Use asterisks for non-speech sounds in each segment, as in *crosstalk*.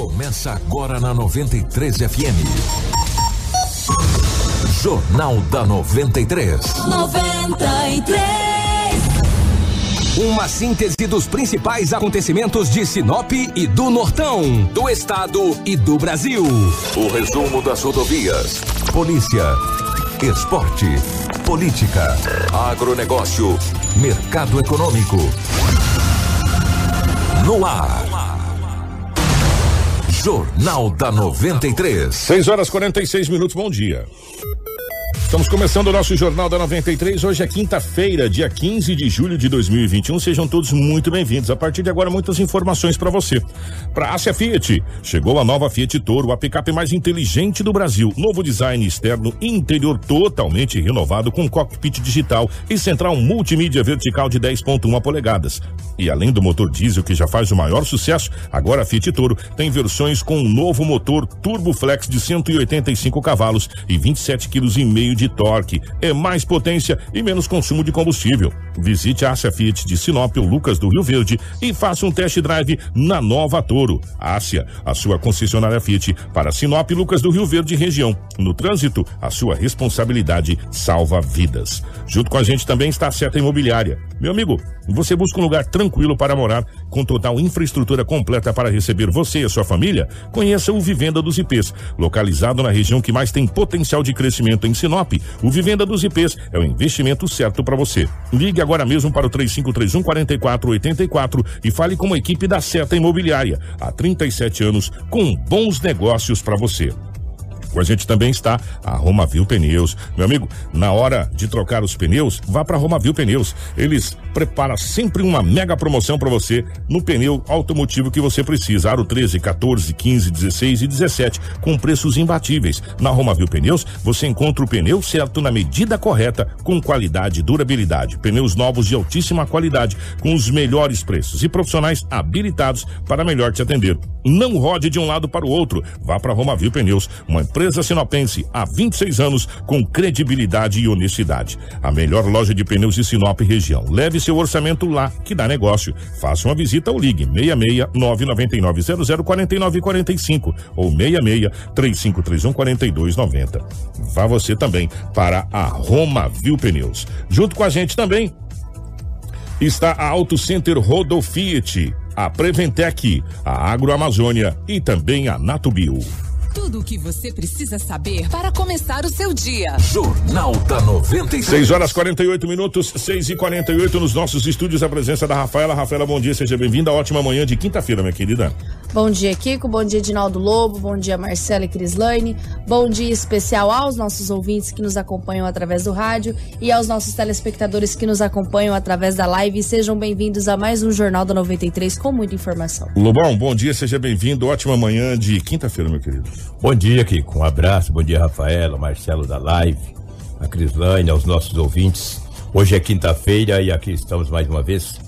Começa agora na 93 FM. Jornal da 93. 93. Uma síntese dos principais acontecimentos de Sinop e do Nortão, do estado e do Brasil. O resumo das rodovias, polícia, esporte, política, agronegócio, mercado econômico. No ar. Jornal da 93. 6 horas 46 minutos, bom dia. Estamos começando o nosso Jornal da 93. Hoje é quinta-feira, dia 15 de julho de 2021. Sejam todos muito bem-vindos. A partir de agora, muitas informações para você. Para Ásia Fiat, chegou a nova Fiat Toro, a picape mais inteligente do Brasil. Novo design externo e interior totalmente renovado com cockpit digital e central multimídia vertical de 10.1 polegadas. E além do motor diesel que já faz o maior sucesso, agora a Fiat Toro tem versões com um novo motor Turbo Flex de 185 cavalos e 27 kg de torque, é mais potência e menos consumo de combustível. Visite a Ásia Fiat de Sinop ou Lucas do Rio Verde e faça um test drive na nova Toro. Ásia, a sua concessionária Fiat para Sinop Lucas do Rio Verde região. No trânsito, a sua responsabilidade salva vidas. Junto com a gente também está a Seta Imobiliária. Meu amigo, você busca um lugar tranquilo para morar, com total infraestrutura completa para receber você e a sua família? Conheça o Vivenda dos IPs, localizado na região que mais tem potencial de crescimento em Sinop. O Vivenda dos IPs é o investimento certo para você. Ligue agora mesmo para o 3531 4484 e fale com a equipe da Seta Imobiliária. Há 37 anos, com bons negócios para você. Com a gente também está a Romavil Pneus. Meu amigo, na hora de trocar os pneus, vá para Romavil Pneus. Eles preparam sempre uma mega promoção para você no pneu automotivo que você precisa. Aro 13, 14, 15, 16 e 17, com preços imbatíveis. Na Romavil Pneus, você encontra o pneu certo na medida correta, com qualidade e durabilidade. Pneus novos de altíssima qualidade, com os melhores preços e profissionais habilitados para melhor te atender. Não rode de um lado para o outro. Vá para Romavil Pneus, uma empresa sinopense há 26 anos com credibilidade e honestidade. A melhor loja de pneus de Sinop região. Leve seu orçamento lá, que dá negócio. Faça uma visita ou ligue 66 999 00 49 45 ou 66 3531 4290. Vá você também para a Romavil Pneus. Junto com a gente também está a Auto Center Rodo Fiat, a Preventec, a Agroamazônia e também a Natubio. Tudo o que você precisa saber para começar o seu dia. Jornal da 93. 6 horas 48 minutos, 6 e 48 nos nossos estúdios. A presença da Rafaela. Rafaela, bom dia, seja bem-vinda. Ótima manhã de quinta-feira, minha querida. Bom dia, Kiko. Bom dia, Dinaldo Lobo. Bom dia, Marcela e Crislaine. Bom dia especial aos nossos ouvintes que nos acompanham através do rádio e aos nossos telespectadores que nos acompanham através da live. Sejam bem-vindos a mais um Jornal da 93 com muita informação. Lobão, bom dia, seja bem-vindo. Ótima manhã de quinta-feira, meu querido. Bom dia, Kiko. Um abraço. Bom dia, Rafaela, Marcelo da live, a Crislaine, aos nossos ouvintes. Hoje é quinta-feira e aqui estamos mais uma vez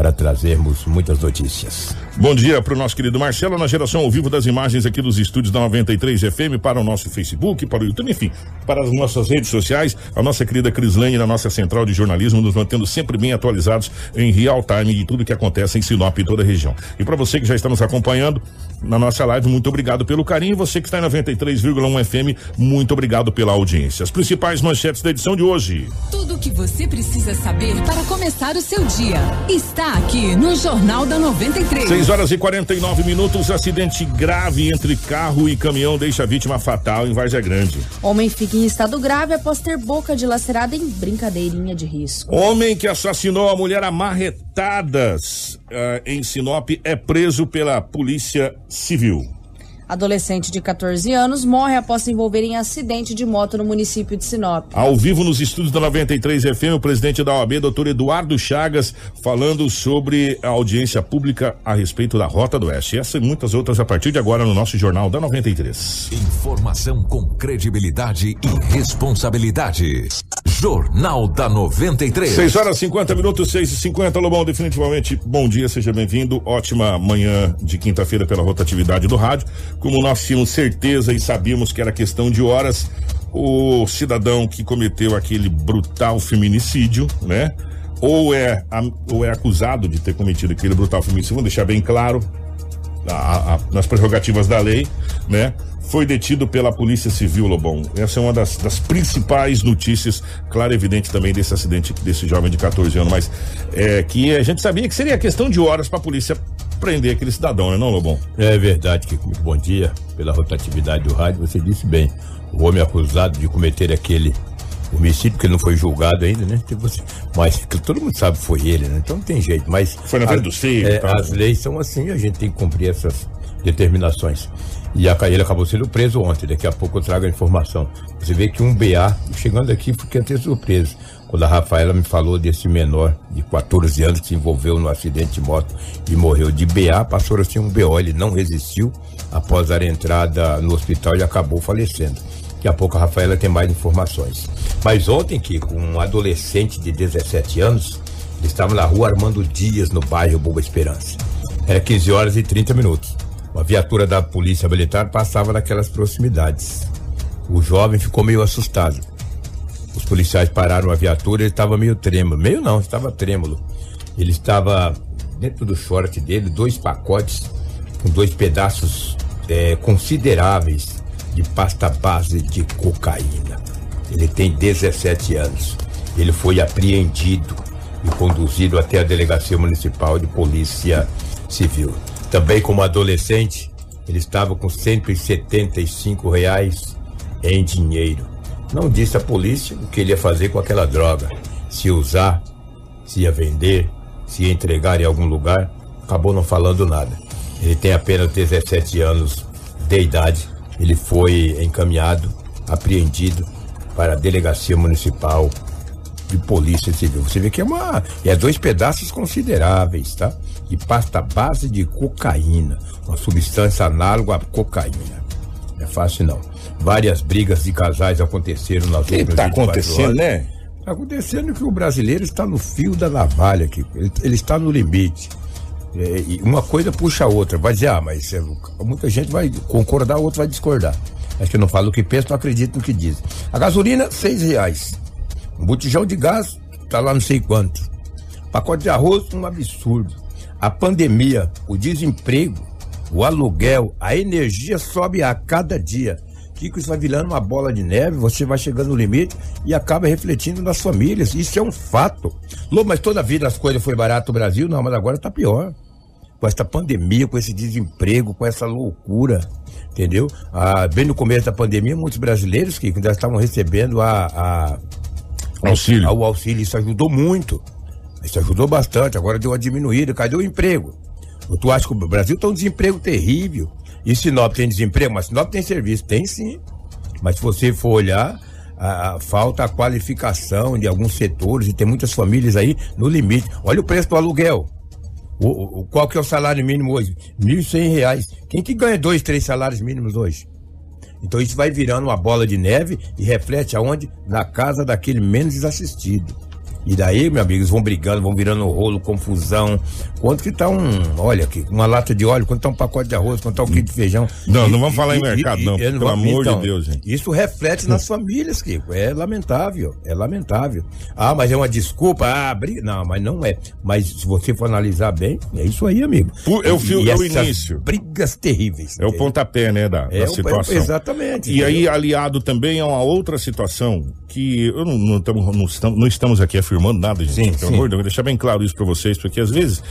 para trazermos muitas notícias. Bom dia para o nosso querido Marcelo, na geração ao vivo das imagens aqui dos estúdios da 93 FM, para o nosso Facebook, para o YouTube, enfim, para as nossas redes sociais, a nossa querida Crislane na nossa central de jornalismo, nos mantendo sempre bem atualizados em real time de tudo que acontece em Sinop e toda a região. E para você que já está nos acompanhando na nossa live, muito obrigado pelo carinho. Você que está em 93,1 FM, muito obrigado pela audiência. As principais manchetes da edição de hoje. Tudo o que você precisa saber para começar o seu dia está aqui no Jornal da 93. 6 horas e 49 minutos. Acidente grave entre carro e caminhão deixa a vítima fatal em Várzea Grande. Homem fica em estado grave após ter boca dilacerada em brincadeirinha de risco. Homem que assassinou a mulher a marretadas ah, em Sinop é preso pela Polícia Civil. Adolescente de 14 anos morre após se envolver em acidente de moto no município de Sinop. Ao vivo nos estúdios da 93 FM, o presidente da OAB, doutor Eduardo Chagas, falando sobre a audiência pública a respeito da Rota do Oeste. Essa e muitas outras a partir de agora no nosso Jornal da 93. Informação com credibilidade e responsabilidade. Jornal da 93. 6 horas 50 minutos, 6 e 50 Lobão, definitivamente bom dia, seja bem-vindo. Ótima manhã de quinta-feira pela rotatividade do rádio. Como nós tínhamos certeza e sabíamos que era questão de horas, o cidadão que cometeu aquele brutal feminicídio, né? Ou é, ou é acusado de ter cometido aquele brutal feminicídio, vamos deixar bem claro. A, a, nas prerrogativas da lei, né? Foi detido pela Polícia Civil, Lobão. Essa é uma das, das principais notícias, claro, evidente também desse acidente desse jovem de 14 anos, mas é, que a gente sabia que seria questão de horas para a polícia prender aquele cidadão, né, não, Lobão? É verdade, que muito bom dia pela rotatividade do rádio. Você disse bem, o homem acusado de cometer aquele homicídio, porque ele não foi julgado ainda, né? Mas todo mundo sabe que foi ele, né? Então não tem jeito. Mas foi na frente do seio, é, tá? As leis são assim, a gente tem que cumprir essas determinações. E a, ele acabou sendo preso ontem, daqui a pouco eu trago a informação. Você vê que um BA, chegando aqui, fiquei até surpreso. Quando a Rafaela me falou desse menor de 14 anos que se envolveu no acidente de moto e morreu de BA, passou assim um BO, ele não resistiu após a entrada no hospital e acabou falecendo. Daqui a pouco a Rafaela tem mais informações. Mas ontem, que um adolescente de 17 anos, ele estava na rua Armando Dias, no bairro Boa Esperança. Era 15 horas e 30 minutos. Uma viatura da polícia militar passava naquelas proximidades. O jovem ficou meio assustado. Os policiais pararam a viatura, ele estava meio trêmulo. Meio não, estava trêmulo. Ele estava dentro do short dele, dois pacotes com dois pedaços é, consideráveis de pasta base de cocaína. Ele tem 17 anos. Ele foi apreendido e conduzido até a Delegacia Municipal de Polícia Civil. Também como adolescente, ele estava com 175 reais em dinheiro. Não disse à polícia o que ele ia fazer com aquela droga. Se usar, se ia vender, se ia entregar em algum lugar. Acabou não falando nada. Ele tem apenas 17 anos de idade ele foi encaminhado, apreendido para a delegacia municipal de polícia civil. Você vê que é uma, é dois pedaços consideráveis, tá? De pasta base de cocaína, uma substância análoga à cocaína. Não é fácil não. Várias brigas de casais aconteceram nas que últimas tá acontecendo, né? Está acontecendo que o brasileiro está no fio da navalha aqui. Ele, ele está no limite. É, uma coisa puxa a outra. Vai dizer, ah, mas é, muita gente vai concordar, outra vai discordar. Acho que não fala o que pensa, não acredita no que diz. A gasolina, seis reais. Um botijão de gás, tá lá não sei quanto. Pacote de arroz, um absurdo. A pandemia, o desemprego, o aluguel, a energia sobe a cada dia. Kiko, isso vai virando uma bola de neve, você vai chegando no limite e acaba refletindo nas famílias. Isso é um fato. Lô, mas toda a vida as coisas foi barato no Brasil, não, mas agora tá pior. Com essa pandemia, com esse desemprego, com essa loucura, entendeu? Ah, bem no começo da pandemia, muitos brasileiros que ainda estavam recebendo a, a auxílio. A, o auxílio, isso ajudou muito. Isso ajudou bastante, agora deu uma diminuída, cadê o emprego? Tu acha que o Brasil tá um desemprego terrível? E Sinop tem desemprego, mas Sinop tem serviço, tem sim. Mas se você for olhar, a, a, falta a qualificação de alguns setores e tem muitas famílias aí no limite. Olha o preço do aluguel. O, o, qual que é o salário mínimo hoje? R$ reais. Quem que ganha dois, três salários mínimos hoje? Então isso vai virando uma bola de neve e reflete aonde? Na casa daquele menos assistido. E daí, meus amigos, vão brigando, vão virando rolo, confusão. Quanto que tá um, olha aqui, uma lata de óleo, quanto tá um pacote de arroz, quanto tá um quilo de feijão. Não, e, não vamos falar e, em mercado, não, pelo amor então, de Deus, gente. Isso reflete nas *laughs* famílias, Kiko. É lamentável, é lamentável. Ah, mas é uma desculpa, ah, briga. Não, mas não é. Mas se você for analisar bem, é isso aí, amigo. É o, fio, é o início. Brigas terríveis. É o pontapé, né, da, é da situação. exatamente. E aí, aliado também a uma outra situação que eu não, não, tamo, não, estamos, não estamos aqui afirmando nada, gente. Sim, pelo amor de Deus, deixar bem claro isso para vocês, porque às vezes,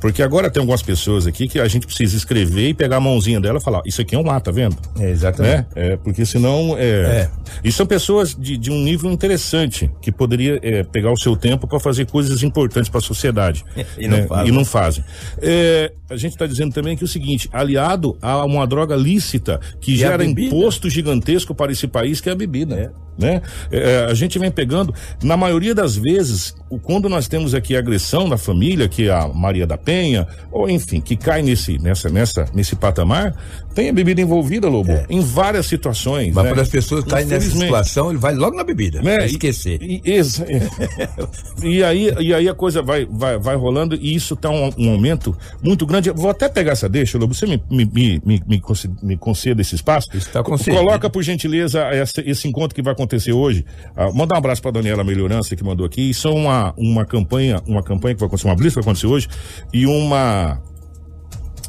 porque agora tem algumas pessoas aqui que a gente precisa escrever e pegar a mãozinha dela e falar, isso aqui é um lá, tá vendo? É, exatamente. Né? É, porque senão, é, é. E são pessoas de, de um nível interessante, que poderia é, pegar o seu tempo para fazer coisas importantes para a sociedade. *laughs* e, não né? fazem. e não fazem. É, a gente está dizendo também que é o seguinte, aliado a uma droga lícita que e gera imposto gigantesco para esse país, que é a bebida. É né? É, a gente vem pegando, na maioria das vezes, o, quando nós temos aqui agressão na família, que é a Maria da Penha, ou enfim, que cai nesse, nessa, nessa, nesse patamar, tem a bebida envolvida, Lobo, é. em várias situações. Mas né? quando as pessoas caem nessa situação, ele vai logo na bebida, né? esquecer. E, e, e, aí, e aí a coisa vai, vai, vai rolando e isso tá um, um aumento muito grande. Vou até pegar essa deixa, Lobo, você me, me, me, me, me conceda esse espaço? Está Coloca, por gentileza, essa, esse encontro que vai acontecer hoje. Ah, mandar um abraço para Daniela Melhorança que mandou aqui. É uma, uma campanha, uma campanha que vai acontecer, uma blitz que vai acontecer hoje e uma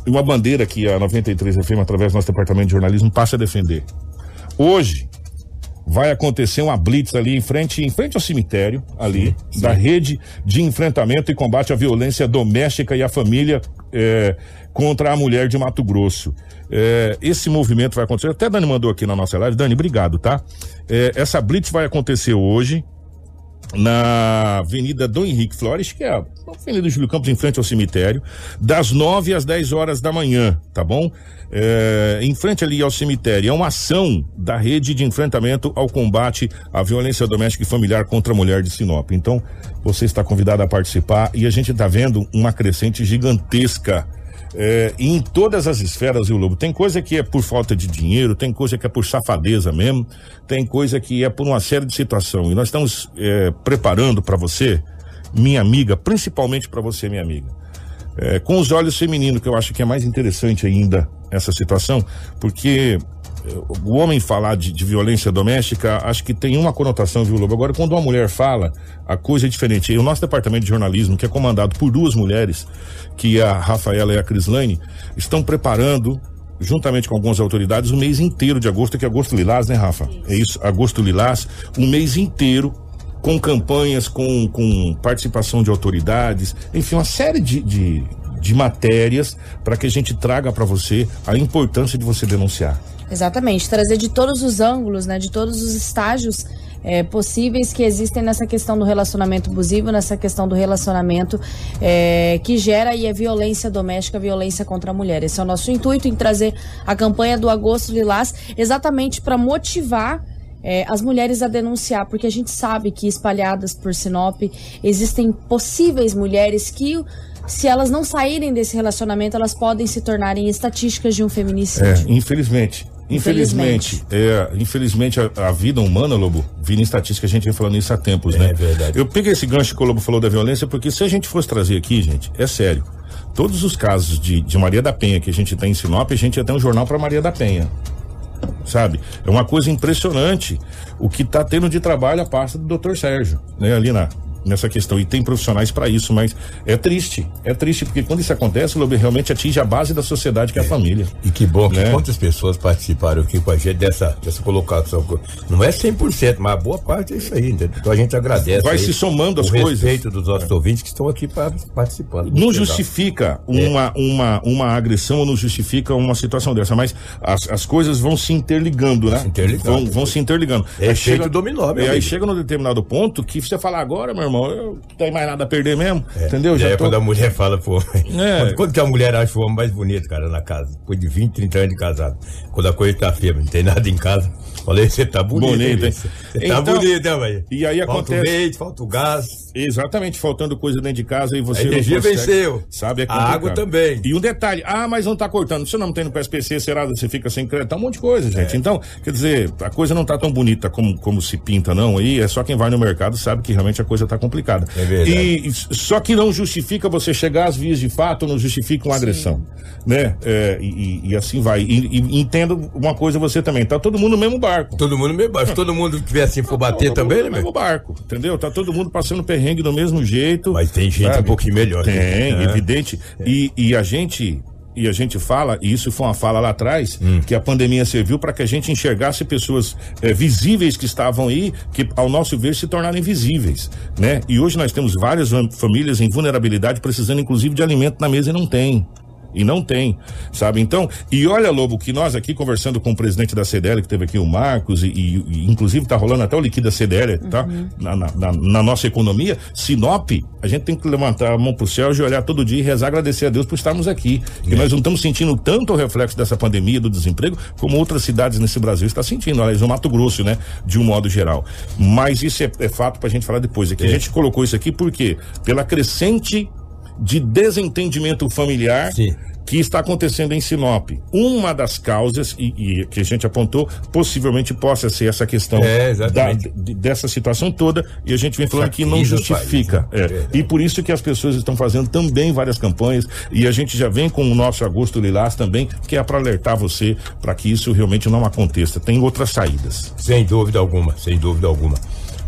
uma bandeira que a 93 FM, através do nosso departamento de jornalismo, passa a defender. Hoje, vai acontecer uma blitz ali em frente, em frente ao cemitério, ali, sim, da rede de enfrentamento e combate à violência doméstica e à família é, contra a mulher de Mato Grosso. É, esse movimento vai acontecer. Até Dani mandou aqui na nossa live. Dani, obrigado, tá? É, essa blitz vai acontecer hoje na Avenida Dom Henrique Flores, que é a Avenida Júlio Campos, em frente ao cemitério, das 9 às 10 horas da manhã, tá bom? É, em frente ali ao cemitério. É uma ação da rede de enfrentamento ao combate à violência doméstica e familiar contra a mulher de Sinop. Então, você está convidado a participar e a gente está vendo uma crescente gigantesca é, em todas as esferas, o Lobo. Tem coisa que é por falta de dinheiro, tem coisa que é por safadeza mesmo, tem coisa que é por uma série de situações. E nós estamos é, preparando para você, minha amiga, principalmente para você, minha amiga, é, com os olhos femininos, que eu acho que é mais interessante ainda essa situação, porque o homem falar de, de, violência doméstica, acho que tem uma conotação, viu, Lobo? Agora, quando uma mulher fala, a coisa é diferente. E o nosso departamento de jornalismo, que é comandado por duas mulheres, que é a Rafaela e a Crislane, estão preparando juntamente com algumas autoridades, o mês inteiro de agosto, que é agosto lilás, né, Rafa? É isso, agosto lilás, um mês inteiro com campanhas, com, com participação de autoridades, enfim, uma série de, de, de matérias para que a gente traga para você a importância de você denunciar. Exatamente, trazer de todos os ângulos, né, de todos os estágios é, possíveis que existem nessa questão do relacionamento abusivo, nessa questão do relacionamento é, que gera aí a violência doméstica, violência contra a mulher. Esse é o nosso intuito em trazer a campanha do Agosto Lilás exatamente para motivar é, as mulheres a denunciar, porque a gente sabe que espalhadas por Sinop existem possíveis mulheres que se elas não saírem desse relacionamento, elas podem se tornarem estatísticas de um feminicídio. É, infelizmente. Infelizmente, é, infelizmente a, a, vida humana, Lobo, vira em estatística, a gente vem falando isso há tempos, né? É verdade. Eu peguei esse gancho que o Lobo falou da violência, porque se a gente fosse trazer aqui, gente, é sério. Todos os casos de, de Maria da Penha que a gente tem em Sinop, a gente ia ter um jornal para Maria da Penha. Sabe? É uma coisa impressionante o que está tendo de trabalho a parte do Dr. Sérgio, né? Ali na, nessa questão e tem profissionais para isso, mas é triste, é triste porque quando isso acontece, o realmente atinge a base da sociedade que é, é a família. E que bom né? que quantas pessoas participaram aqui com a gente dessa, dessa colocação. Não é 100%, mas a boa parte é isso aí, entendeu? Então a gente agradece. Vai se somando as coisas. respeito dos nossos é. ouvintes que estão aqui para participando. Não justifica uma, é. uma, uma agressão ou não justifica uma situação dessa, mas as, as coisas vão se interligando, né? Se interligando. Vão, vão se interligando. É aí chega, dominó, meu E aí chega num determinado ponto que você fala agora, meu irmão, eu não tenho mais nada a perder mesmo. É. Entendeu? Já é tô... quando a mulher fala pro homem. É. Quando, quando, que a mulher acha o homem mais bonito, cara, na casa? Depois de 20, 30 anos de casado. Quando a coisa tá firme, não tem nada em casa. Falei, você tá bonito. Bonito, hein? Você tá então, tá bonito, né, velho? E aí falta acontece. Falta o leite, falta o gás. Exatamente, faltando coisa dentro de casa e você. A energia venceu. Sabe, é a água também. E um detalhe, ah, mas não tá cortando. Você não tem no PSPC, será que você fica sem crédito? Tá um monte de coisa, gente. É. Então, quer dizer, a coisa não tá tão bonita como, como se pinta, não. Aí é só quem vai no mercado sabe que realmente a coisa tá complicada. É verdade. E só que não justifica você chegar às vias de fato, não justifica uma Sim. agressão. Né? É, e, e, assim vai. E, e entendo uma coisa você também, tá todo mundo no mesmo barco. Todo mundo no mesmo barco. Se todo mundo tiver assim for bater não, também, né? No mesmo barco, entendeu? Tá todo mundo passando perrengue do mesmo jeito jeito. Mas tem gente sabe? um pouquinho melhor. Tem, né? evidente. É. E, e a gente e a gente fala, e isso foi uma fala lá atrás, hum. que a pandemia serviu para que a gente enxergasse pessoas é, visíveis que estavam aí, que ao nosso ver se tornaram invisíveis, né? E hoje nós temos várias famílias em vulnerabilidade precisando inclusive de alimento na mesa e não tem. E não tem, sabe? Então, e olha, Lobo, que nós aqui conversando com o presidente da CDL, que teve aqui o Marcos, e, e, e inclusive tá rolando até o liquida da CDL, tá? Uhum. Na, na, na, na, nossa economia, Sinop, a gente tem que levantar a mão pro céu e olhar todo dia e rezar, agradecer a Deus por estarmos aqui. É. E nós não estamos sentindo tanto o reflexo dessa pandemia, do desemprego, como outras cidades nesse Brasil estão sentindo, aliás, o Mato Grosso, né? De um modo geral. Mas isso é, é fato pra gente falar depois. Aqui. É. A gente colocou isso aqui porque pela crescente de desentendimento familiar Sim. que está acontecendo em Sinop. Uma das causas, e, e, que a gente apontou, possivelmente possa ser essa questão é, da, de, dessa situação toda, e a gente vem falando que não justifica. País, né? é. E por isso que as pessoas estão fazendo também várias campanhas, e a gente já vem com o nosso Agosto Lilás também, que é para alertar você para que isso realmente não aconteça. Tem outras saídas. Sem dúvida alguma, sem dúvida alguma.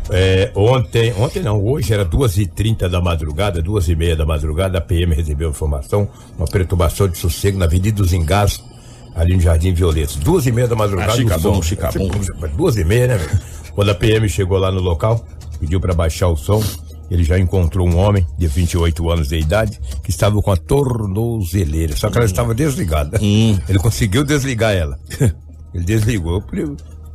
É, ontem, ontem não, hoje era duas e trinta da madrugada, duas e meia da madrugada, a PM recebeu informação, uma perturbação de sossego na Avenida dos Engás, ali no Jardim Violetos. Duas e meia da madrugada. Ah, Chicabom, Chicabom. Duas e meia, né, velho? Quando a PM chegou lá no local, pediu para baixar o som, ele já encontrou um homem de 28 anos de idade que estava com a tornozeleira, só que ela estava desligada. Ele conseguiu desligar ela. *laughs* Ele desligou,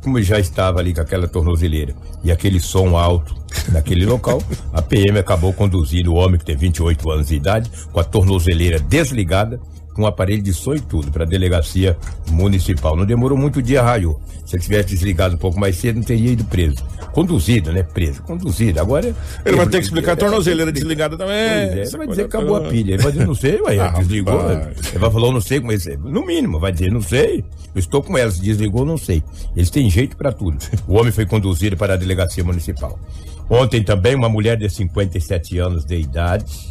como já estava ali com aquela tornozeleira e aquele som alto naquele local, a PM acabou conduzindo o homem que tem 28 anos de idade com a tornozeleira desligada com um aparelho de som e tudo para a delegacia municipal. Não demorou muito o dia, raiou. Se ele tivesse desligado um pouco mais cedo, não teria ido preso. Conduzido, né? Preso. Conduzido. Agora. Ele vai ter que explicar a tornozeleira desligada também. É, ele vai dizer que acabou a pilha. Ele vai dizer, não sei, ué, Ah, desligou. rapaz. Ele vai falar, não sei, mas no mínimo, vai dizer, não sei. Eu estou com ela, se desligou, não sei. Eles têm jeito para tudo. O homem foi conduzido para a delegacia municipal. Ontem também, uma mulher de 57 anos de idade,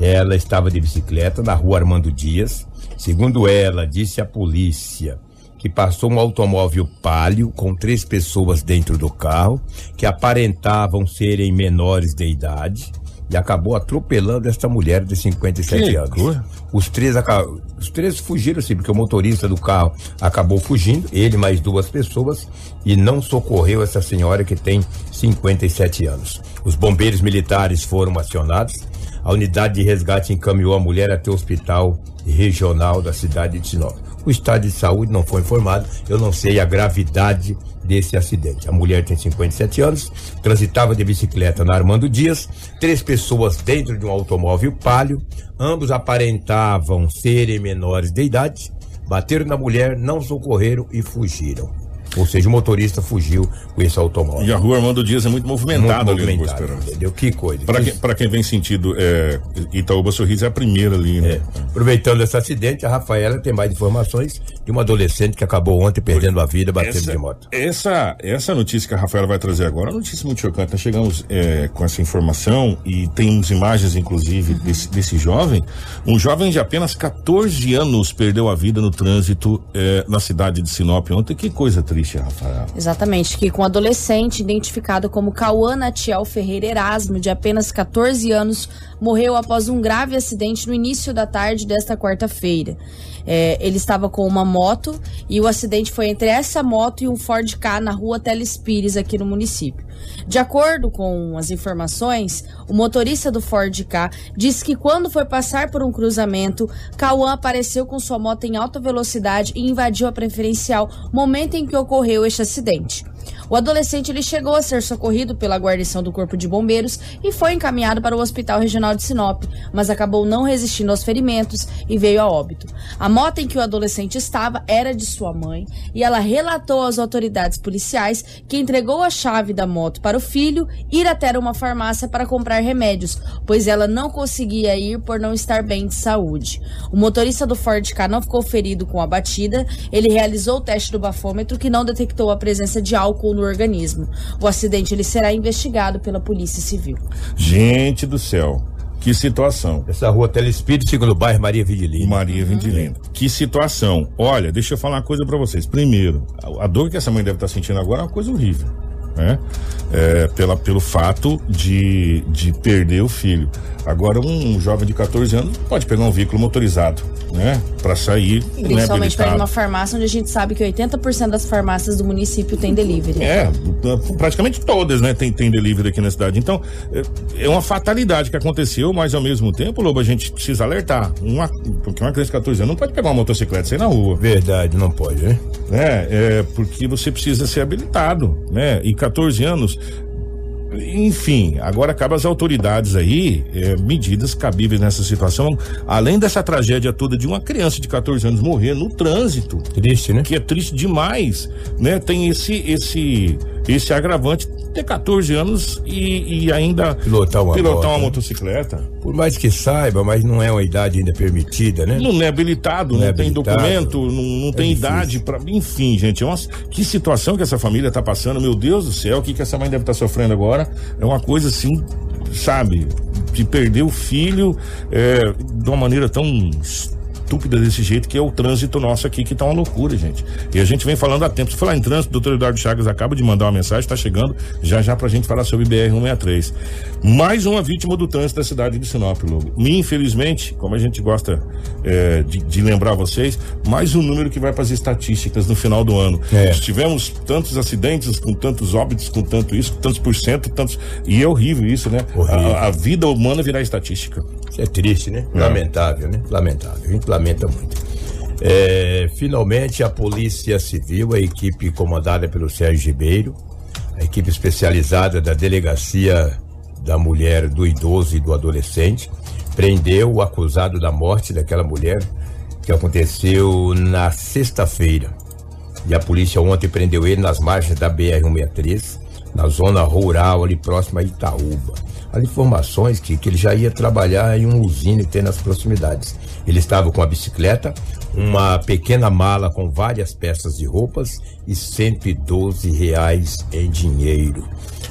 ela estava de bicicleta na rua Armando Dias. Segundo ela, disse a polícia que passou um automóvel palio com três pessoas dentro do carro que aparentavam serem menores de idade e acabou atropelando esta mulher de 57 Que anos. Os três, os três fugiram, sim, porque o motorista do carro acabou fugindo, ele mais duas pessoas, e não socorreu essa senhora que tem 57 anos. Os bombeiros militares foram acionados. A unidade de resgate encaminhou a mulher até o hospital regional da cidade de Sinop. O estado de saúde não foi informado, eu não sei a gravidade desse acidente. A mulher tem 57 anos, transitava de bicicleta na Armando Dias, três pessoas dentro de um automóvel palio, ambos aparentavam serem menores de idade, bateram na mulher, não socorreram e fugiram. Ou seja, o motorista fugiu com esse automóvel. E a rua Armando Dias é muito movimentada Muito ali no Esperança. entendeu? Que coisa. Pra quem, pra quem vem sentido é, Itaúba Sorriso é a primeira ali, né? É. Aproveitando esse acidente, a Rafaela tem mais informações de uma adolescente que acabou ontem perdendo a vida batendo Essa, de moto. essa, essa notícia que a Rafaela vai trazer agora é uma notícia muito chocante. Nós chegamos é, com essa informação e temos imagens, inclusive, desse, desse jovem. Um jovem de apenas 14 anos perdeu a vida no trânsito é, na cidade de Sinop ontem. Que coisa triste, Rafaela. Exatamente, que com um adolescente identificado como Cauã Natiel Ferreira Erasmo, de apenas 14 anos, morreu após um grave acidente no início da tarde desta quarta-feira. É, ele estava com uma moto e o acidente foi entre essa moto e um Ford K na rua Teles Pires, aqui no município. De acordo com as informações, o motorista do Ford K disse que quando foi passar por um cruzamento, Cauã apareceu com sua moto em alta velocidade e invadiu a preferencial, momento em que ocorreu este acidente. O adolescente ele chegou a ser socorrido pela guarnição do Corpo de Bombeiros e foi encaminhado para o Hospital Regional de Sinop, mas acabou não resistindo aos ferimentos e veio a óbito. A moto em que o adolescente estava era de sua mãe e ela relatou às autoridades policiais que entregou a chave da moto para o filho ir até uma farmácia para comprar remédios, pois ela não conseguia ir por não estar bem de saúde. O motorista do Ford K não ficou ferido com a batida, ele realizou o teste do bafômetro que não detectou a presença de álcool no organismo. O acidente ele será investigado pela Polícia Civil. Gente do céu, que situação. Essa rua Telespírito fica no bairro Maria Vidilina. Maria Vindilenda. Que situação. Olha, deixa eu falar uma coisa pra vocês. Primeiro, a, a dor que essa mãe deve estar sentindo agora é uma coisa horrível. Né? É, pela, pelo fato de, de perder o filho. Agora, um, jovem de 14 anos pode pegar um veículo motorizado, né? Pra sair. é Principalmente para ir numa farmácia onde a gente sabe que 80% das farmácias do município tem delivery. É, praticamente todas, né, tem, tem delivery aqui na cidade. Então, é- é uma fatalidade que aconteceu, mas ao mesmo tempo, Lobo, a gente precisa alertar. Uma, porque uma criança de 14 anos não pode pegar uma motocicleta e sair na rua. Verdade, não pode, né? né? É, porque você precisa ser habilitado, né? E 14 anos. Enfim, agora cabe às autoridades aí é, medidas cabíveis nessa situação, além dessa tragédia toda de uma criança de 14 anos morrer no trânsito, Triste, né? que é triste demais, né? Tem esse esse esse agravante ter 14 anos e, e ainda Pilotar uma pilotar moto, uma né? motocicleta. Por mais que saiba, mas não é uma idade ainda permitida, né? Não é habilitado, não, Não é tem habilitado. documento, não, não tem difícil. idade para, enfim, gente, é uma, que situação que essa família tá passando, meu Deus do céu, o que que essa mãe deve estar sofrendo agora? É uma coisa assim, sabe, de perder o filho é, de uma maneira tão estúpida desse jeito que é o trânsito nosso aqui, que tá uma loucura, gente. E a gente vem falando há tempo. Se falar em trânsito, o doutor Eduardo Chagas acaba de mandar uma mensagem, tá chegando já já pra gente falar sobre BR-163. Mais uma vítima do trânsito da cidade de Sinop, Lobo. Infelizmente, como a gente gosta é, de, de, lembrar vocês, mais um número que vai para as estatísticas no final do ano. É. Tivemos tantos acidentes, com tantos óbitos, com tanto isso, com tantos por cento, tantos. E é horrível isso, né? Horrível. A, a vida humana virar estatística. Isso é triste, né? É. Lamentável, né? Lamentável. A gente lamenta muito. É, finalmente, a Polícia Civil, a equipe comandada pelo Sérgio Ribeiro, a equipe especializada da Delegacia da Mulher, do Idoso e do Adolescente, prendeu o acusado da morte daquela mulher, que aconteceu na sexta-feira. E a polícia ontem prendeu ele nas margens da BR-163, na zona rural, ali próxima a Itaúba. As informações que, que ele já ia trabalhar em um usina que tem nas proximidades. Ele estava com a bicicleta, uma pequena mala com várias peças de roupas e 112 reais em dinheiro.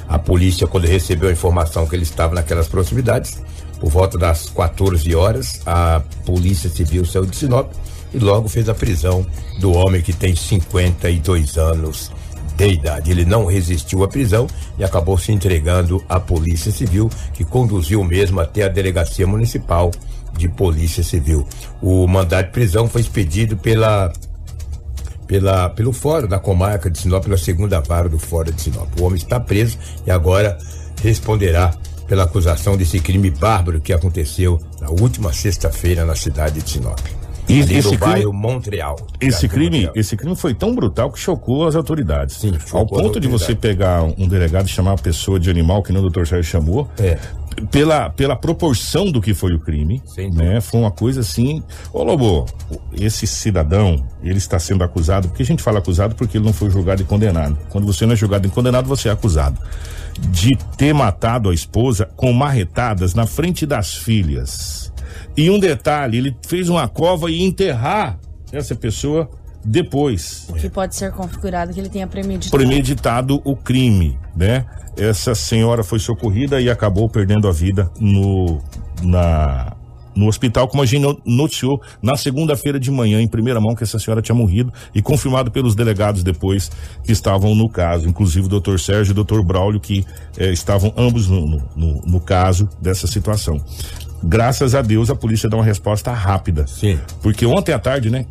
A polícia, quando recebeu a informação que ele estava naquelas proximidades, por volta das 14 horas, a Polícia Civil saiu de Sinop e logo fez a prisão do homem que tem 52 anos de idade. Ele não resistiu à prisão e acabou se entregando à Polícia Civil, que conduziu mesmo até a Delegacia Municipal de Polícia Civil. O mandato de prisão foi expedido pela pela, pelo Fórum da Comarca de Sinop, pela segunda vara do Fórum de Sinop. O homem está preso e agora responderá pela acusação desse crime bárbaro que aconteceu na última sexta-feira na cidade de Sinop. E esse bairro Montreal. Esse crime, Montreal. esse crime foi tão brutal que chocou as autoridades. Sim, Ao ponto de você pegar um delegado e chamar a pessoa de animal, que não o doutor Sérgio chamou, é. pela, pela proporção do que foi o crime, né? Foi uma coisa assim. Ô Lobo, esse cidadão, ele está sendo acusado, porque a gente fala acusado porque ele não foi julgado e condenado. Quando você não é julgado e condenado, você é acusado de ter matado a esposa com marretadas na frente das filhas e um detalhe, ele fez uma cova e enterrar essa pessoa depois. Que pode ser configurado que ele tenha premeditado. Premeditado o crime, né? Essa senhora foi socorrida e acabou perdendo a vida no na no hospital, como a gente noticiou na segunda-feira de manhã, em primeira mão, que essa senhora tinha morrido e confirmado pelos delegados depois que estavam no caso, inclusive o doutor Sérgio e o doutor Braulio, que eh, estavam ambos no, no, no, caso dessa situação graças a Deus a polícia dá uma resposta rápida. Sim. Porque ontem à tarde, né?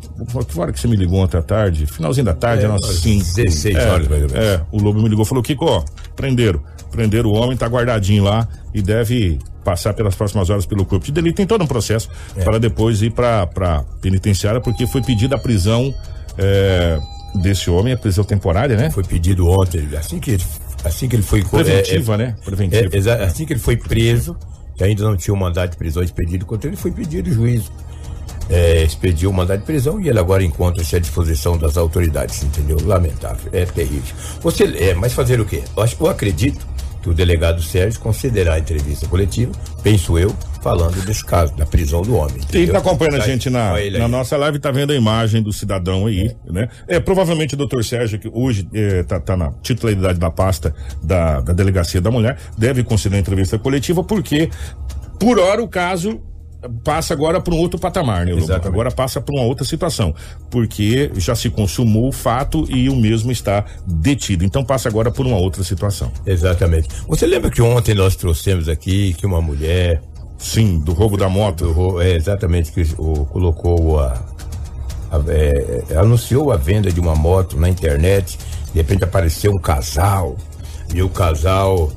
Que hora que você me ligou ontem à tarde? Finalzinho da tarde, é, eram 16 é, horas mais ou menos. É, o Lobo me ligou falou: Kiko, ó, prenderam. Prenderam o homem, tá guardadinho lá e deve passar pelas próximas horas pelo corpo de delito. Tem todo um processo é. para depois ir para pra penitenciária, porque foi pedida a prisão é, desse homem, a prisão temporária, né? Foi pedido ontem, assim que ele, assim que ele foi. Preventiva, é, é né? Preventiva. É, assim que ele foi preso que ainda não tinha o mandado de prisão expedido contra ele, foi pedido juízo. É, expediu o mandado de prisão e ele agora encontra-se à disposição das autoridades, entendeu? Lamentável, é terrível. Você, é, mas fazer o quê? Eu, acho, eu acredito que o delegado Sérgio considerará a entrevista coletiva, penso eu, falando desse caso, da prisão do homem. Quem está acompanhando a gente na, na nossa live está vendo a imagem do cidadão aí, é. né? É, provavelmente o doutor Sérgio, que hoje está é, tá na titularidade da pasta da, da Delegacia da Mulher, deve conceder a entrevista coletiva, porque, por hora, o caso passa agora para um outro patamar, né? Exatamente. Agora passa para uma outra situação, porque já se consumou o fato e o mesmo está detido. Então passa agora por uma outra situação. Exatamente. Você lembra que ontem nós trouxemos aqui que uma mulher. Sim, do roubo da moto. Do, é, exatamente, que o, colocou a. a é, anunciou a venda de uma moto na internet, de repente apareceu um casal, e o casal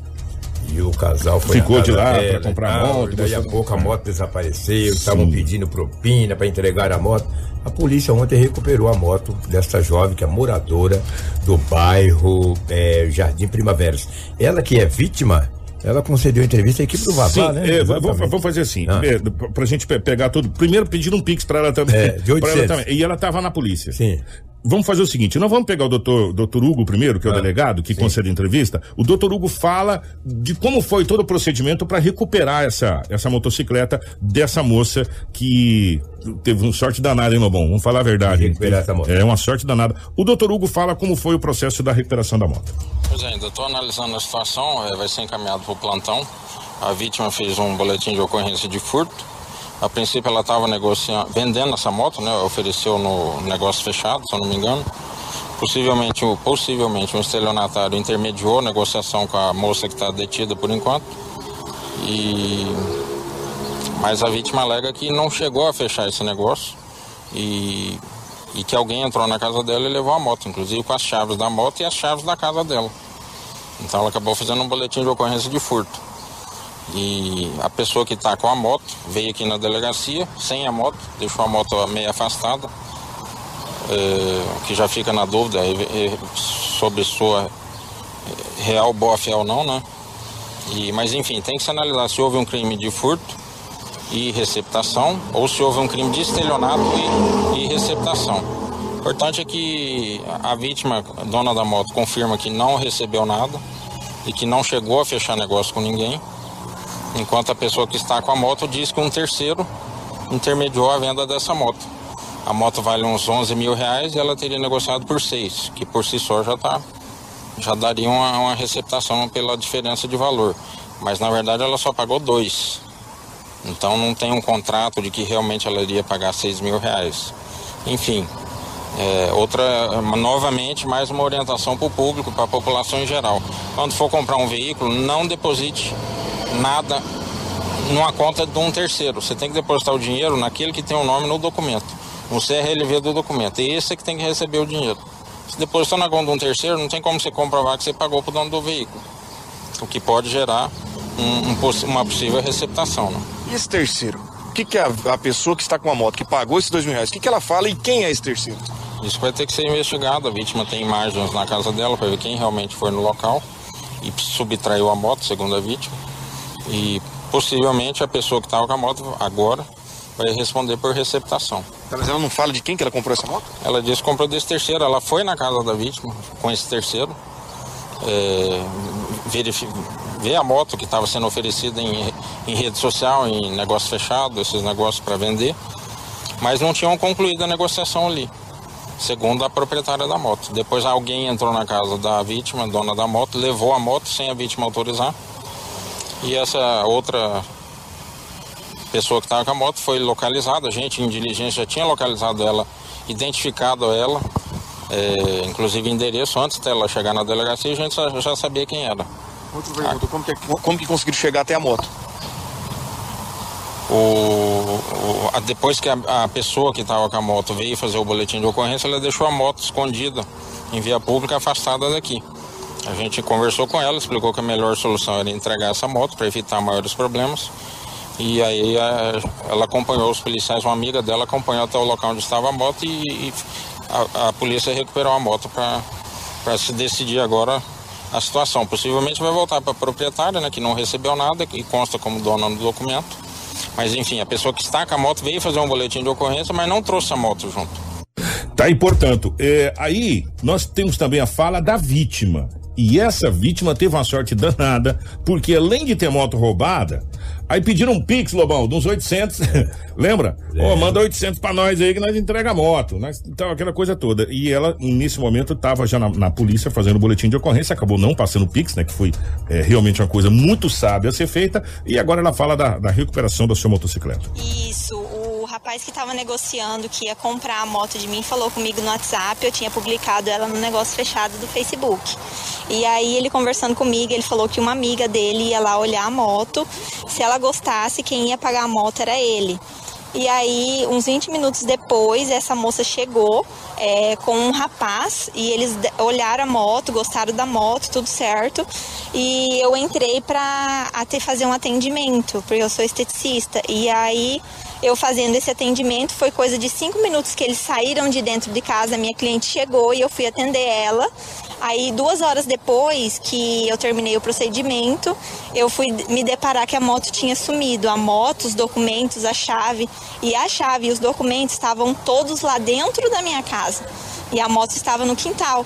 e o casal foi Ficou de lá para comprar tal, moto. Daí a pouco a moto desapareceu, estavam pedindo propina para entregar a moto. A polícia ontem recuperou a moto dessa jovem que é moradora do bairro é, Jardim Primaveras. Ela que é vítima ela concedeu entrevista à equipe do Vavá, Sim, né? É, vamos fazer assim, ah. é, pra gente pegar tudo. Primeiro pedindo um pix pra ela também. É, de 800. Ela também. E ela tava na polícia. Sim vamos fazer o seguinte, nós vamos pegar o doutor, doutor Hugo primeiro, que é o ah, delegado, que sim. concede a entrevista. O doutor Hugo fala de como foi todo o procedimento para recuperar essa, essa motocicleta dessa moça que teve uma sorte danada, hein, Lobão? Vamos falar a verdade. Recuperar essa moto. É uma sorte danada. O doutor Hugo fala como foi o processo da recuperação da moto. Pois é, ainda estou analisando a situação, é, vai ser encaminhado para o plantão. A vítima fez um boletim de ocorrência de furto A princípio ela estava negociando, vendendo essa moto, né? Ofereceu no negócio fechado, se eu não me engano. Possivelmente, possivelmente um estelionatário intermediou a negociação com a moça que está detida por enquanto. E mas a vítima alega que não chegou a fechar esse negócio e, e que alguém entrou na casa dela e levou a moto, inclusive com as chaves da moto e as chaves da casa dela. Então ela acabou fazendo um boletim de ocorrência de furto. E a pessoa que está com a moto veio aqui na delegacia, sem a moto, deixou a moto meio afastada, é, que já fica na dúvida é, sobre sua real boa-fé ou não, né? E, mas enfim, tem que se analisar se houve um crime de furto e receptação ou se houve um crime de estelionato e, e receptação. O importante é que a vítima, dona da moto, confirma que não recebeu nada e que não chegou a fechar negócio com ninguém, enquanto a pessoa que está com a moto diz que um terceiro intermediou a venda dessa moto. A moto vale uns 11 mil reais e ela teria negociado por 6, que por si só já tá, já daria uma, uma receptação pela diferença de valor. Mas na verdade ela só pagou 2. Então não tem um contrato de que realmente ela iria pagar 6 mil reais. Enfim, é, outra, novamente, mais uma orientação para o público, para a população em geral. Quando for comprar um veículo, não deposite nada numa conta de um terceiro. Você tem que depositar o dinheiro naquele que tem o nome no documento, no CRLV do documento. E esse é que tem que receber o dinheiro. Se depositar na conta de um terceiro, não tem como você comprovar que você pagou para o dono do veículo. O que pode gerar um, um, uma possível receptação. Né? E esse terceiro? O que, que a, a, pessoa que está com a moto, que pagou esses dois mil reais, o que, que ela fala e quem é esse terceiro? Isso vai ter que ser investigado. A vítima tem imagens na casa dela para ver quem realmente foi no local e subtraiu a moto, segundo a vítima. E possivelmente a pessoa que estava com a moto agora vai responder por receptação. Tá, mas ela não fala de quem que ela comprou essa moto? Ela disse que comprou desse terceiro. Ela foi na casa da vítima com esse terceiro. É, ver a moto que estava sendo oferecida em, em rede social, em negócio fechado, esses negócios para vender, mas não tinham concluído a negociação ali, segundo a proprietária da moto. Depois alguém entrou na casa da vítima, dona da moto, levou a moto sem a vítima autorizar, e essa outra pessoa que estava com a moto foi localizada, a gente em diligência já tinha localizado ela, identificado ela, é, inclusive endereço antes dela chegar na delegacia, a gente já sabia quem era. Outra pergunta, como que, como que conseguiram chegar até a moto? O, o a, depois que a, a pessoa que estava com a moto veio fazer o boletim de ocorrência, ela deixou a moto escondida em via pública, afastada daqui. A gente conversou com ela, explicou que a melhor solução era entregar essa moto para evitar maiores problemas. E aí a, ela acompanhou os policiais, uma amiga dela acompanhou até o local onde estava a moto e, e a, a polícia recuperou a moto para se decidir agora a situação. Possivelmente vai voltar para a proprietária, né, que não recebeu nada e consta como dona do documento. Mas enfim, a pessoa que está com a moto veio fazer um boletim de ocorrência, mas não trouxe a moto junto. Tá aí, portanto, é, aí nós temos também a fala da vítima. E essa vítima teve uma sorte danada, porque além de ter moto roubada, Aí pediram um Pix, Lobão, de uns 800. *laughs* Lembra? Ó, é. oh, manda 800 pra nós aí que nós entrega a moto. Nós, então, aquela coisa toda. E ela, nesse momento, tava já na, na polícia fazendo o boletim de ocorrência, acabou não passando o Pix, né? Que foi é, realmente uma coisa muito sábia a ser feita. E agora ela fala da, da recuperação da sua motocicleta. Isso, o rapaz que estava negociando que ia comprar a moto de mim falou comigo no WhatsApp, eu tinha publicado ela no negócio fechado do Facebook. E aí ele conversando comigo, ele falou que uma amiga dele ia lá olhar a moto, se ela gostasse, quem ia pagar a moto era ele. E aí, uns 20 minutos depois, essa moça chegou é, com um rapaz e eles olharam a moto, gostaram da moto, tudo certo. E eu entrei para fazer um atendimento, porque eu sou esteticista. E aí, eu fazendo esse atendimento, foi coisa de cinco minutos que eles saíram de dentro de casa, minha cliente chegou e eu fui atender ela. Aí, duas horas depois que eu terminei o procedimento, eu fui me deparar que a moto tinha sumido. A moto, os documentos, a chave. E a chave e os documentos estavam todos lá dentro da minha casa. E a moto estava no quintal.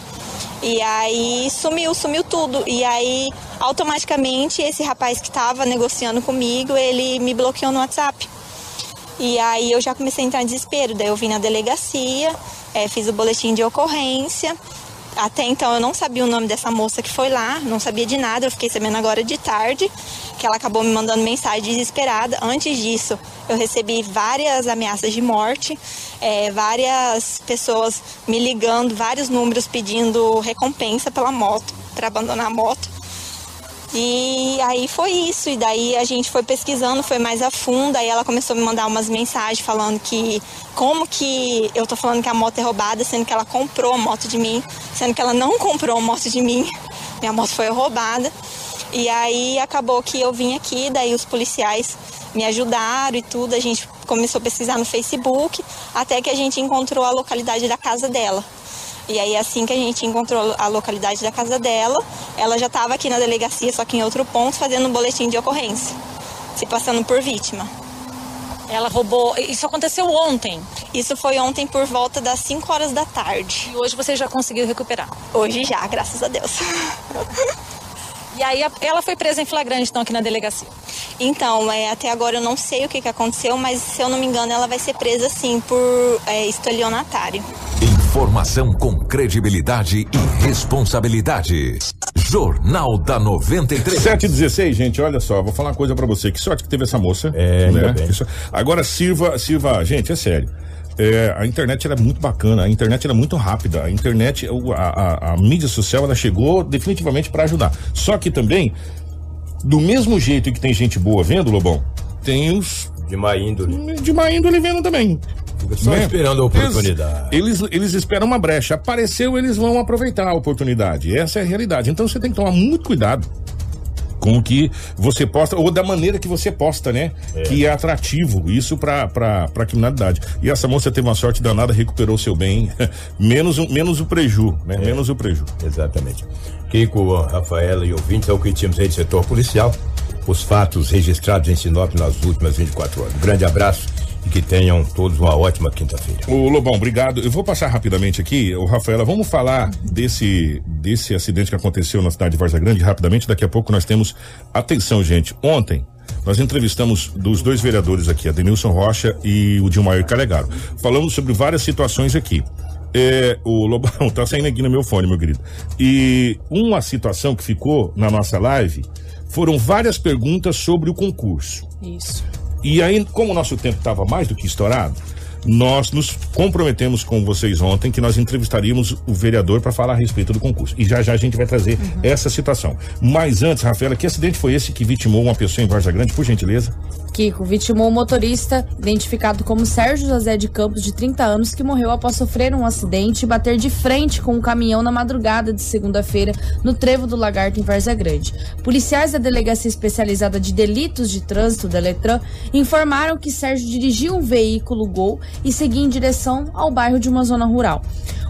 E aí sumiu, sumiu tudo. E aí, automaticamente, esse rapaz que estava negociando comigo, ele me bloqueou no WhatsApp. E aí eu já comecei a entrar em desespero. Daí eu vim na delegacia, é, fiz o boletim de ocorrência. Até então eu não sabia o nome dessa moça que foi lá, não sabia de nada, eu fiquei sabendo agora de tarde. que ela acabou me mandando mensagem desesperada. Antes disso, eu recebi várias ameaças de morte, é, várias pessoas me ligando, vários números pedindo recompensa pela moto, para abandonar a moto. E aí foi isso, e daí a gente foi pesquisando, foi mais a fundo, aí ela começou a me mandar umas mensagens falando que como que eu tô falando que a moto é roubada, sendo que ela comprou a moto de mim, sendo que ela não *laughs* comprou a moto de mim, minha moto foi roubada. E aí acabou que eu vim aqui, daí os policiais me ajudaram e tudo, a gente começou a pesquisar no Facebook, até que a gente encontrou a localidade da casa dela. E aí, assim que a gente encontrou a localidade da casa dela, ela já estava aqui na delegacia, só que em outro ponto, fazendo um boletim de ocorrência, se passando por vítima. Ela roubou. Isso aconteceu ontem? Isso foi ontem por volta das 5 horas da tarde. E hoje você já conseguiu recuperar? Hoje já, graças a Deus. *laughs* E aí ela foi presa em flagrante, então, aqui na delegacia? Então, é, até agora eu não sei o que, que aconteceu, mas se eu não me engano, ela vai ser presa sim por é, estelionatário. Informação com credibilidade e responsabilidade. Jornal da 93. 716, gente, olha só, vou falar uma coisa pra você. Que sorte que teve essa moça. É, né? Agora sirva, sirva, gente, é sério. É, a internet era muito bacana, a internet era muito rápida, a internet, a, a- a mídia social, ela chegou definitivamente pra ajudar. Só que também, do mesmo jeito que tem gente boa vendo, Lobão, tem os De má índole. de má índole vendo também. Fica só Né? esperando a oportunidade. Eles, eles, eles esperam uma brecha. Apareceu, eles vão aproveitar a oportunidade. Essa é a realidade. Então você tem que tomar muito cuidado com o que você posta, ou da maneira que você posta, né? Que é atrativo, isso pra, pra, pra criminalidade. E essa moça teve uma sorte danada, recuperou seu bem, *laughs* menos, o- menos o preju, né? Menos o preju. Exatamente. Kiko, Rafaela e ouvintes, é o que tínhamos aí do setor policial. Os fatos registrados em Sinop nas últimas 24 horas. Um grande abraço e que tenham todos uma ótima quinta-feira. Ô Lobão, obrigado. Eu vou passar rapidamente aqui, o Rafaela, vamos falar desse, desse acidente que aconteceu na cidade de Varza Grande rapidamente. Daqui a pouco nós temos. Atenção, gente. Ontem nós entrevistamos dos dois vereadores aqui, a Denilson Rocha e o Dilmair Calegaro. Falamos sobre várias situações aqui. É, o Lobão *laughs* tá saindo aqui no meu fone, meu querido. E uma situação que ficou na nossa live foram várias perguntas sobre o concurso. Isso. E aí, como o nosso tempo estava mais do que estourado, nós nos comprometemos com vocês ontem que nós entrevistaríamos o vereador para falar a respeito do concurso. E já já a gente vai trazer essa situação. Mas antes, Rafaela, que acidente foi esse que vitimou uma pessoa em Varza Grande, por gentileza? Kiko vitimou um motorista identificado como Sérgio José de Campos, de 30 anos, que morreu após sofrer um acidente e bater de frente com um caminhão na madrugada de segunda-feira no trevo do Lagarto, em Varza Grande. Policiais da Delegacia Especializada de Delitos de Trânsito da Letran informaram que Sérgio dirigia um veículo Gol e seguia em direção ao bairro de uma zona rural.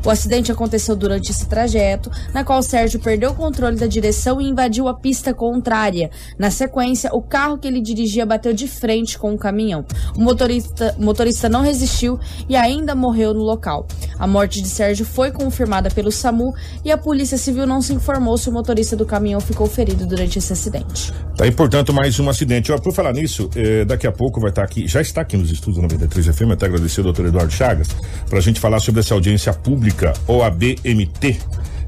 O acidente aconteceu durante esse trajeto, na qual Sérgio perdeu o controle da direção e invadiu a pista contrária. Na sequência, o carro que ele dirigia bateu de frente com o caminhão. O motorista, motorista não resistiu e ainda morreu no local. A morte de Sérgio foi confirmada pelo SAMU e a Polícia Civil não se informou se o motorista do caminhão ficou ferido durante esse acidente. Tá aí, portanto, mais um acidente. Ó, por falar nisso, eh, daqui a pouco vai estar aqui, já está aqui nos estúdios 93 FM, até agradecer ao doutor Eduardo Chagas, para a gente falar sobre essa audiência pública, OABMT.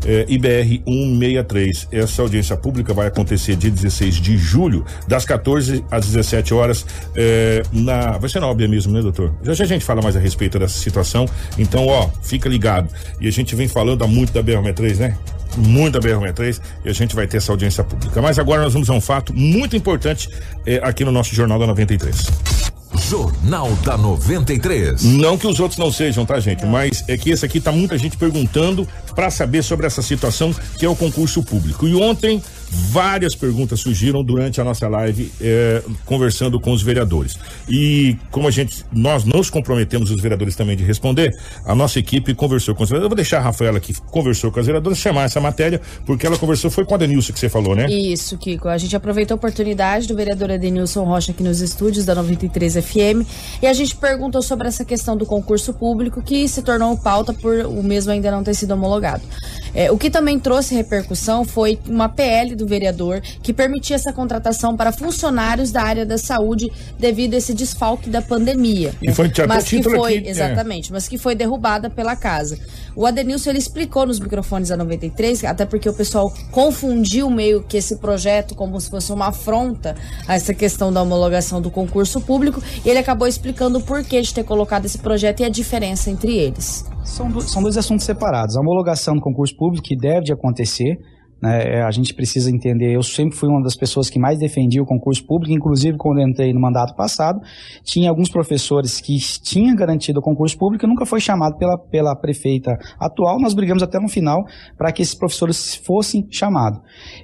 Eh, IBR 163. Essa audiência pública vai acontecer dia 16 de julho, das 14 às 17 horas, eh, na. Vai ser na OAB mesmo, né, doutor? Já já a gente fala mais a respeito dessa situação. Então, ó, fica ligado. E a gente vem falando há muito da BR-63, né? muita BR-63 e a gente vai ter essa audiência pública. Mas agora nós vamos a um fato muito importante eh, aqui no nosso Jornal da 93. Jornal da 93. Não que os outros não sejam, tá, gente? Mas é que esse aqui tá muita gente perguntando para saber sobre essa situação que é o concurso público. E ontem várias perguntas surgiram durante a nossa live eh, conversando com os vereadores. E como a gente, nós nos comprometemos os vereadores também de responder, a nossa equipe conversou com os vereadores. Eu vou deixar a Rafaela que conversou com as vereadoras chamar essa matéria, porque ela conversou foi com a Denilson que você falou, né? Isso, Kiko. A gente aproveitou a oportunidade do vereador Edenilson Rocha aqui nos estúdios da 93 FM e a gente perguntou sobre essa questão do concurso público que se tornou pauta por o mesmo ainda não ter sido homologado. É, o que também trouxe repercussão foi uma PL do vereador que permitia essa contratação para funcionários da área da saúde devido a esse desfalque da pandemia. E foi mas que foi, aqui, é. exatamente, mas que foi derrubada pela casa. O Adenilson ele explicou nos microfones da 93, até porque o pessoal confundiu meio que esse projeto como se fosse uma afronta a essa questão da homologação do concurso público, e ele acabou explicando o porquê de ter colocado esse projeto e a diferença entre eles. São, do- são dois assuntos separados. A homologação do concurso público, que deve de acontecer, né, é, a gente precisa entender. Eu sempre fui uma das pessoas que mais defendia o concurso público, inclusive quando entrei no mandato passado, tinha alguns professores que tinham garantido o concurso público e nunca foi chamado pela, pela prefeita atual. Nós brigamos até no final para que esses professores fossem chamados.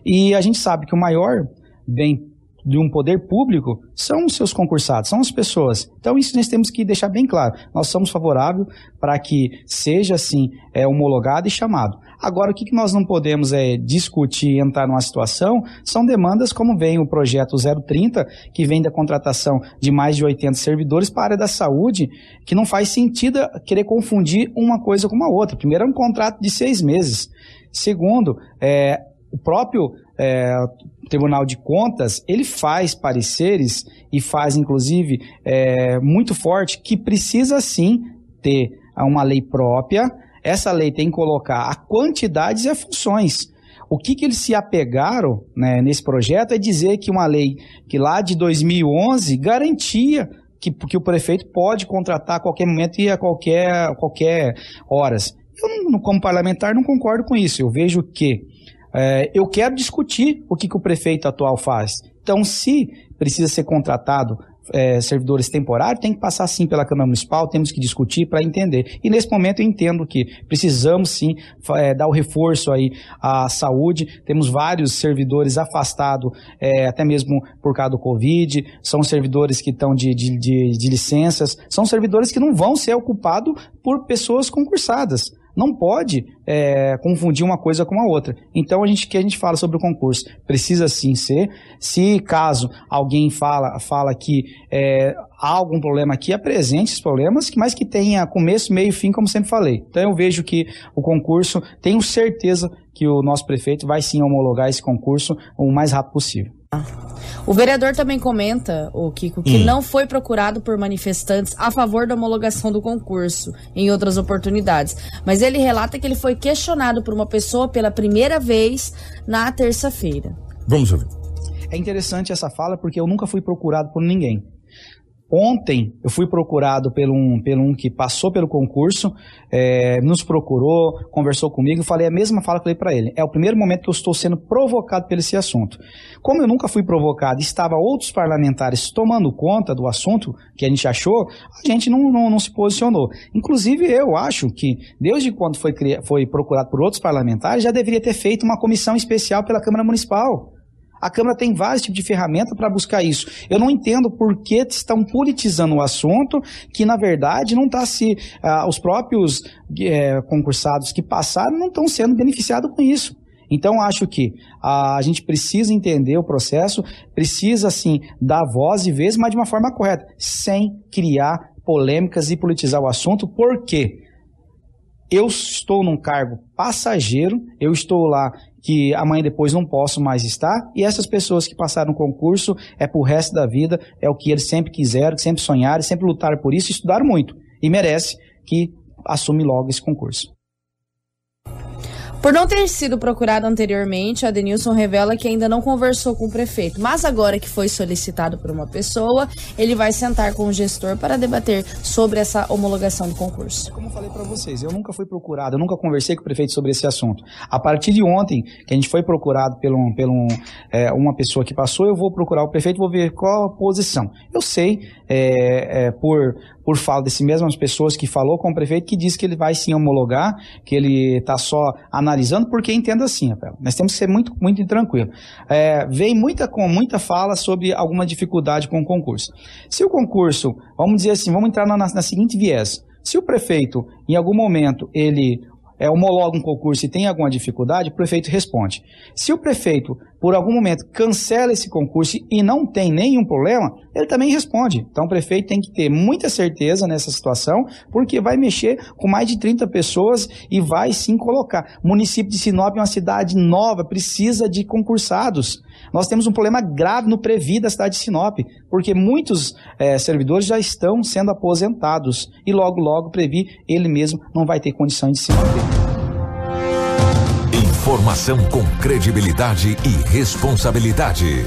E a gente sabe que o maior bem de um poder público são os seus concursados, são as pessoas. Então isso nós temos que deixar bem claro. Nós somos favoráveis para que seja assim é, homologado e chamado. Agora, o que, nós não podemos é, discutir e entrar numa situação são demandas como vem o projeto 030, que vem da contratação de mais de 80 servidores para a área da saúde, que não faz sentido querer confundir uma coisa com a outra. Primeiro, é um contrato de seis meses. Segundo, é, o próprio é, Tribunal de Contas, ele faz pareceres e faz, inclusive, é, muito forte que precisa sim ter uma lei própria. Essa lei tem que colocar a quantidades e as funções. O que, que eles se apegaram né, nesse projeto é dizer que uma lei que lá de 2011 garantia que, que o prefeito pode contratar a qualquer momento e a qualquer, qualquer horas. Eu, como parlamentar, não concordo com isso. Eu vejo que é, eu quero discutir o que, que o prefeito atual faz. Então, se precisa ser contratado é, servidores temporários, tem que passar sim pela Câmara Municipal, temos que discutir para entender. E nesse momento eu entendo que precisamos sim é, dar o reforço aí à saúde. Temos vários servidores afastados, é, até mesmo por causa do Covid, são servidores que estão de, de, de, de licenças, são servidores que não vão ser ocupados por pessoas concursadas. Não pode é, confundir uma coisa com a outra. Então a gente que a gente fala sobre o concurso precisa sim ser. Se caso alguém fala fala que é, há algum problema aqui, apresente esses problemas, mas que tenha começo, meio e fim, como sempre falei. Então eu vejo que o concurso, tenho certeza que o nosso prefeito vai sim homologar esse concurso o mais rápido possível. O vereador também comenta, o Kiko, que Hum. não foi procurado por manifestantes a favor da homologação do concurso em outras oportunidades. Mas ele relata que ele foi questionado por uma pessoa pela primeira vez na terça-feira. Vamos ouvir. É interessante essa fala porque eu nunca fui procurado por ninguém. Ontem eu fui procurado pelo um, pelo um que passou pelo concurso, é, nos procurou, conversou comigo, falei a mesma fala que eu falei para ele. É o primeiro momento que eu estou sendo provocado por esse assunto. Como eu nunca fui provocado, estava outros parlamentares tomando conta do assunto que a gente achou, a gente não, não, não se posicionou. Inclusive eu acho que desde quando foi, foi procurado por outros parlamentares já deveria ter feito uma comissão especial pela Câmara Municipal. A Câmara tem vários tipos de ferramenta para buscar isso. Eu não entendo por que estão politizando o assunto, que na verdade não está se. ah, os próprios eh, concursados que passaram não estão sendo beneficiados com isso. Então, acho que ah, a gente precisa entender o processo, precisa, sim, dar voz e vez, mas de uma forma correta, sem criar polêmicas e politizar o assunto, porque eu estou num cargo passageiro, eu estou lá que amanhã depois não posso mais estar, e essas pessoas que passaram o concurso é pro resto da vida, é o que eles sempre quiseram, sempre sonharam, sempre lutaram por isso, estudaram muito, e merece que assume logo esse concurso. Por não ter sido procurado anteriormente, a Denilson revela que ainda não conversou com o prefeito, mas agora que foi solicitado por uma pessoa, ele vai sentar com o gestor para debater sobre essa homologação do concurso. Como eu falei para vocês, eu nunca fui procurado, eu nunca conversei com o prefeito sobre esse assunto. A partir de ontem, que a gente foi procurado por um, um, é, uma pessoa que passou, eu vou procurar o prefeito, vou ver qual a posição. Eu sei, é, é, por, por fala desse mesmas pessoas que falou com o prefeito, que diz que ele vai sim homologar, que ele está só analisando, porque entenda assim, Rafael, nós temos que ser muito, muito tranquilo. É, vem muita, com muita fala sobre alguma dificuldade com o concurso. Se o concurso, vamos dizer assim, vamos entrar na, na seguinte viés, se o prefeito, em algum momento, ele é, homologa um concurso e tem alguma dificuldade, o prefeito responde. Se o prefeito, por algum momento cancela esse concurso e não tem nenhum problema, ele também responde. Então o prefeito tem que ter muita certeza nessa situação, porque vai mexer com mais de 30 pessoas e vai sim colocar. O município de Sinop é uma cidade nova, precisa de concursados. Nós temos um problema grave no Previ da cidade de Sinop, porque muitos é, servidores já estão sendo aposentados e logo, logo o Previ, ele mesmo não vai ter condição de se manter. Informação com credibilidade e responsabilidade.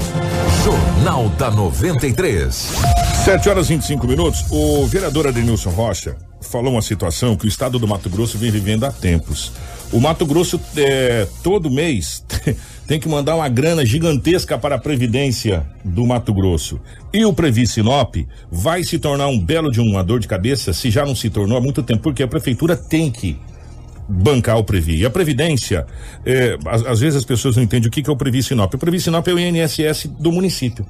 Jornal da 93. 7 horas e 25 minutos. O vereador Adenilson Rocha falou uma situação que o estado do Mato Grosso vem vivendo há tempos. O Mato Grosso, é, todo mês, *laughs* tem que mandar uma grana gigantesca para a Previdência do Mato Grosso. E o Previ Sinop vai se tornar um belo de uma dor de cabeça, se já não se tornou há muito tempo, porque a prefeitura tem que bancar o Previ. E a Previdência, é, às, às, vezes as pessoas não entendem o que, que é o Previ Sinop. O Previ Sinop é o INSS do município.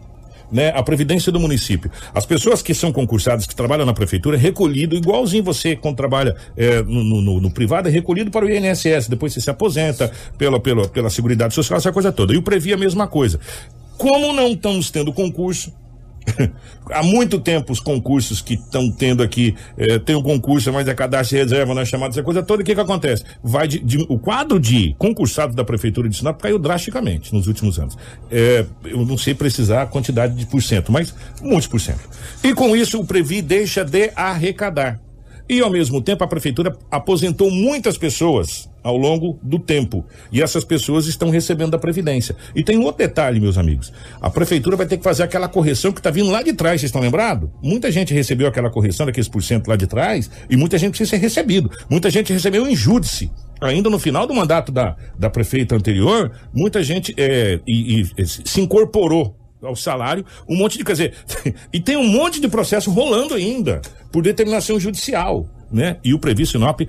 Né, a previdência do município. As pessoas que são concursadas, que trabalham na prefeitura, é recolhido, igualzinho você quando trabalha é, no, no, no, privado, é recolhido para o INSS, depois você se aposenta pela, pela, pela Seguridade Social, essa coisa toda. E o Previ é a mesma coisa. Como não estamos tendo concurso, *laughs* Há muito tempo os concursos que estão tendo aqui, eh, tem um concurso, mas é cadastro de reserva, não é chamado essa coisa toda, o que que acontece? Vai de, de, o quadro de concursados da Prefeitura de Sinop caiu drasticamente nos últimos anos. Eh, eu não sei precisar a quantidade de por cento, mas muitos por cento. E com isso o Previ deixa de arrecadar. E ao mesmo tempo a Prefeitura aposentou muitas pessoas ao longo do tempo. E essas pessoas estão recebendo da Previdência. E tem um outro detalhe, meus amigos. A Prefeitura vai ter que fazer aquela correção que está vindo lá de trás, vocês estão lembrados? Muita gente recebeu aquela correção daqueles por cento lá de trás e muita gente precisa ser recebido. Muita gente recebeu em júdice. Ainda no final do mandato da, da prefeita anterior, muita gente é, e, e, se incorporou ao salário, um monte de, quer dizer, *laughs* e tem um monte de processo rolando ainda, por determinação judicial né? E o Previ Sinop,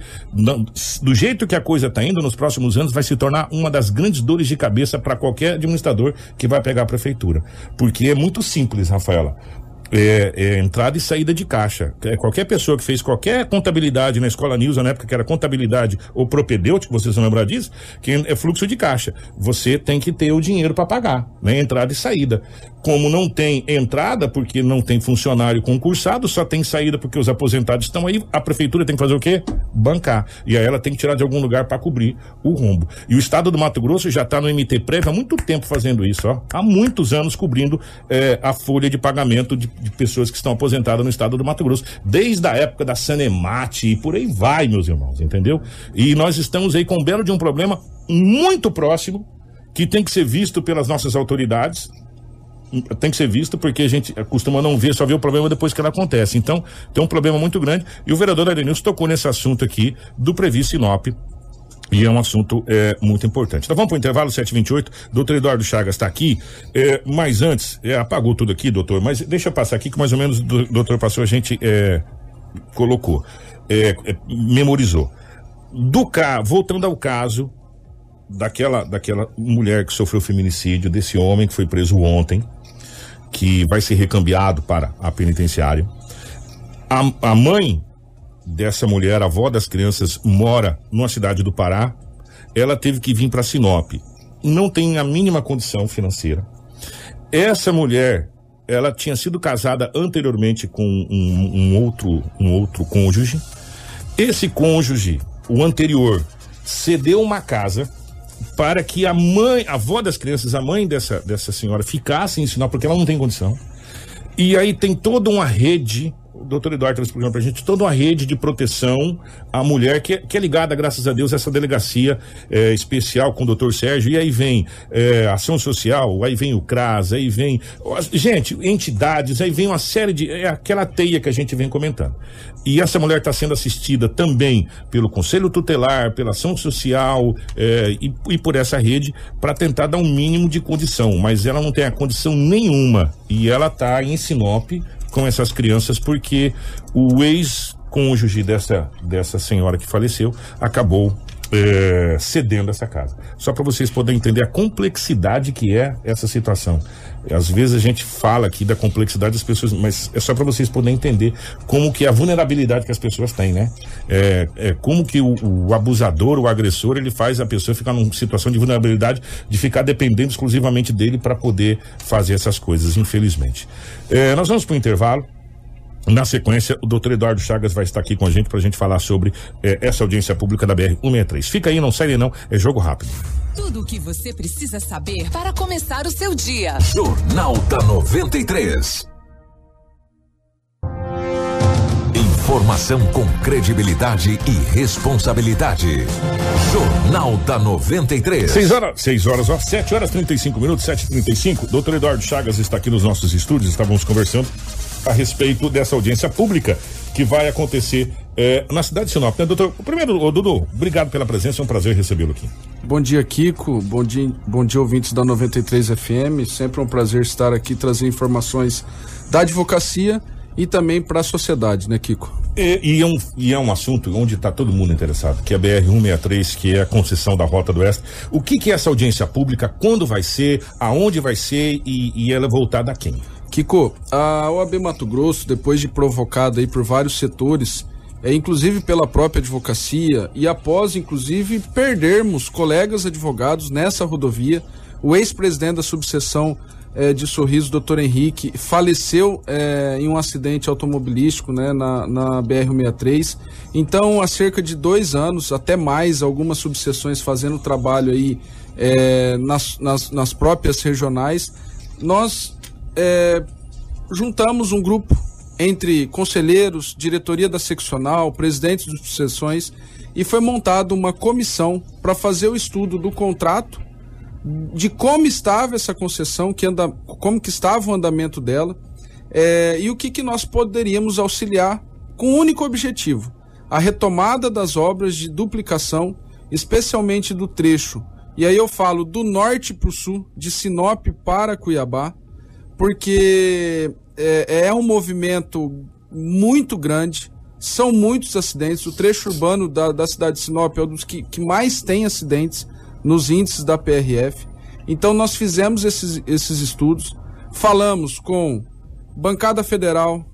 do jeito que a coisa está indo nos próximos anos, vai se tornar uma das grandes dores de cabeça para qualquer administrador que vai pegar a prefeitura. Porque é muito simples, Rafaela é, é, entrada e saída de caixa. É, qualquer pessoa que fez qualquer contabilidade na escola Nilza, na época que era contabilidade ou propedêutico, vocês vão lembrar disso, que é fluxo de caixa. Você tem que ter o dinheiro para pagar, né? Entrada e saída. Como não tem entrada, porque não tem funcionário concursado, só tem saída porque os aposentados estão aí, a prefeitura tem que fazer o quê? Bancar. E aí ela tem que tirar de algum lugar para cobrir o rombo. E o estado do Mato Grosso já está no MT Prévio há muito tempo fazendo isso, ó. Há muitos anos cobrindo é, a folha de pagamento de de pessoas que estão aposentadas no estado do Mato Grosso, desde a época da Sanemate e por aí vai, meus irmãos, entendeu? E nós estamos aí com um belo de um problema muito próximo que tem que ser visto pelas nossas autoridades, tem que ser visto porque a gente costuma não ver, só ver o problema depois que ele acontece. Então, tem um problema muito grande e o vereador Arenilson tocou nesse assunto aqui do Previsto Sinop e é um assunto é, muito importante. Então vamos para o intervalo 728. Doutor Eduardo Chagas está aqui. É, mas antes, é, apagou tudo aqui, doutor, mas deixa eu passar aqui que mais ou menos doutor passou, a gente é, colocou, é, é, memorizou. Do ca, voltando ao caso daquela, daquela mulher que sofreu feminicídio, desse homem que foi preso ontem, que vai ser recambiado para a penitenciária. A, a mãe dessa mulher, a avó das crianças, mora numa cidade do Pará. Ela teve que vir para Sinop. Não tem a mínima condição financeira. Essa mulher, ela tinha sido casada anteriormente com um, um outro, um outro cônjuge. Esse cônjuge, o anterior, cedeu uma casa para que a mãe, a avó das crianças, a mãe dessa, dessa senhora, ficasse em Sinop, porque ela não tem condição. E aí tem toda uma rede o doutor Eduardo trouxe para a gente toda uma rede de proteção à mulher que, é, que é ligada, graças a Deus, a essa delegacia é, especial com o doutor Sérgio. E aí vem é, ação social, aí vem o CRAS, aí vem. Gente, entidades, aí vem uma série de. É aquela teia que a gente vem comentando. E essa mulher está sendo assistida também pelo Conselho Tutelar, pela ação social é, e, e por essa rede para tentar dar um mínimo de condição. Mas ela não tem a condição nenhuma. E ela está em Sinop com essas crianças porque o ex-cônjuge dessa, dessa senhora que faleceu acabou é, cedendo essa casa. Só para vocês poderem entender a complexidade que é essa situação. Às vezes a gente fala aqui da complexidade das pessoas, mas é só para vocês poderem entender como que é a vulnerabilidade que as pessoas têm, né? É, é como que o, o, abusador, o agressor, ele faz a pessoa ficar numa situação de vulnerabilidade, de ficar dependendo exclusivamente dele para poder fazer essas coisas, infelizmente. É, nós vamos para o intervalo. Na sequência, o doutor Eduardo Chagas vai estar aqui com a gente para a gente falar sobre eh, essa audiência pública da BR-163. Fica aí, não sai não, é jogo rápido. Tudo o que você precisa saber para começar o seu dia. Jornal da 93. Informação com credibilidade e responsabilidade. Jornal da 93. 6 horas, 6 horas, ó, 7 horas 35 minutos, 7h35. Doutor Eduardo Chagas está aqui nos nossos estúdios, estávamos conversando a respeito dessa audiência pública que vai acontecer é, na cidade de Sinop. Né, doutor? Primeiro, ô, Dudu, obrigado pela presença, é um prazer recebê-lo aqui. Bom dia, Kiko. Bom dia, bom dia, ouvintes da 93 FM. Sempre um prazer estar aqui trazer informações da advocacia e também para a sociedade, né, Kiko? E, e, é um, e é um assunto onde está todo mundo interessado, que é a BR-163, que é a concessão da Rota do Oeste. O que, que é essa audiência pública? Quando vai ser? Aonde vai ser? E, e ela é voltada a quem? Kiko, a OAB Mato Grosso, depois de provocada aí por vários setores, é, inclusive pela própria advocacia, e após, inclusive, perdermos colegas advogados nessa rodovia, o ex-presidente da subseção é, de Sorriso, doutor Henrique, faleceu é, em um acidente automobilístico né, na, na BR-63. Então, há cerca de dois anos, até mais, algumas subseções fazendo trabalho aí é, nas, nas, nas próprias regionais, nós é, juntamos um grupo entre conselheiros, diretoria da seccional, presidentes de sessões e foi montada uma comissão para fazer o estudo do contrato, de como estava essa concessão, que anda, como que estava o andamento dela é, e o que, que nós poderíamos auxiliar com um único objetivo, a retomada das obras de duplicação, especialmente do trecho. E aí eu falo do norte para o sul, de Sinop para Cuiabá, porque é, é um movimento muito grande, são muitos acidentes. O trecho urbano da, da cidade de Sinop é um dos que, que mais tem acidentes nos índices da PRF. Então nós fizemos esses, esses estudos, falamos com bancada federal,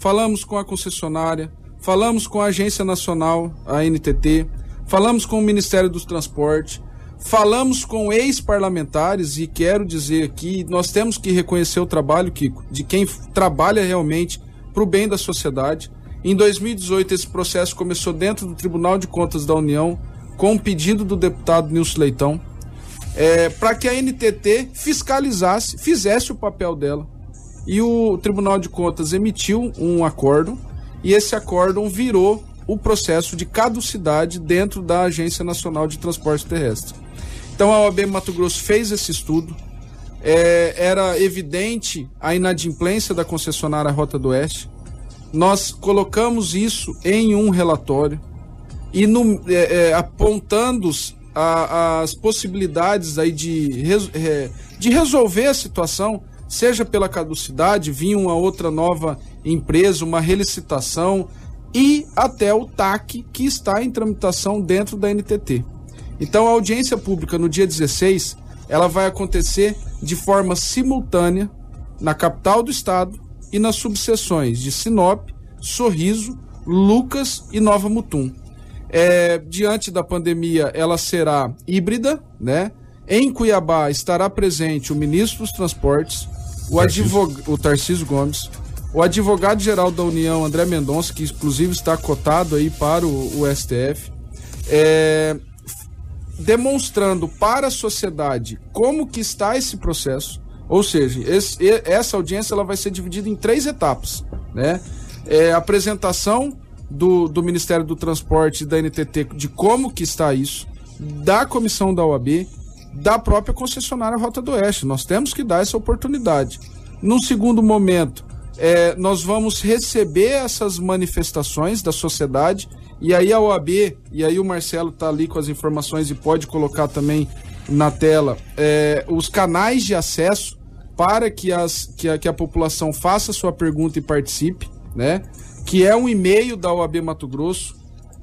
falamos com a concessionária, falamos com a Agência Nacional, a NTT, falamos com o Ministério dos Transportes, Falamos com ex-parlamentares e quero dizer aqui, nós temos que reconhecer o trabalho, Kiko, de quem trabalha realmente para o bem da sociedade. Em 2018, esse processo começou dentro do Tribunal de Contas da União, com um pedido do deputado Nilson Leitão, é, para que a NTT fiscalizasse, fizesse o papel dela. E o Tribunal de Contas emitiu um acórdão, e esse acórdão virou o processo de caducidade dentro da Agência Nacional de Transporte Terrestre. Então a OAB Mato Grosso fez esse estudo. É, era evidente a inadimplência da concessionária Rota do Oeste. Nós colocamos isso em um relatório e no, é, é, apontando a, as possibilidades aí de, é, de resolver a situação, seja pela caducidade, vinha uma outra nova empresa, uma relicitação e até o TAC que está em tramitação dentro da NTT. Então a audiência pública no dia 16, ela vai acontecer de forma simultânea na capital do estado e nas subseções de Sinop, Sorriso, Lucas e Nova Mutum. É, diante da pandemia, ela será híbrida, né? Em Cuiabá estará presente o ministro dos Transportes, o advogado, o Tarcísio Gomes, o advogado-geral da União, André Mendonça, que inclusive está cotado aí para o, o STF. É, demonstrando para a sociedade como que está esse processo. Ou seja, esse, essa audiência ela vai ser dividida em três etapas. Né? É, apresentação do, do Ministério do Transporte e da NTT de como que está isso, da comissão da OAB, da própria concessionária Rota do Oeste. Nós temos que dar essa oportunidade. Num segundo momento, é, nós vamos receber essas manifestações da sociedade e aí a OAB, e aí o Marcelo está ali com as informações e pode colocar também na tela é, os canais de acesso para que, as, que, a, que a população faça sua pergunta e participe, né? Que é um e-mail da OAB Mato Grosso,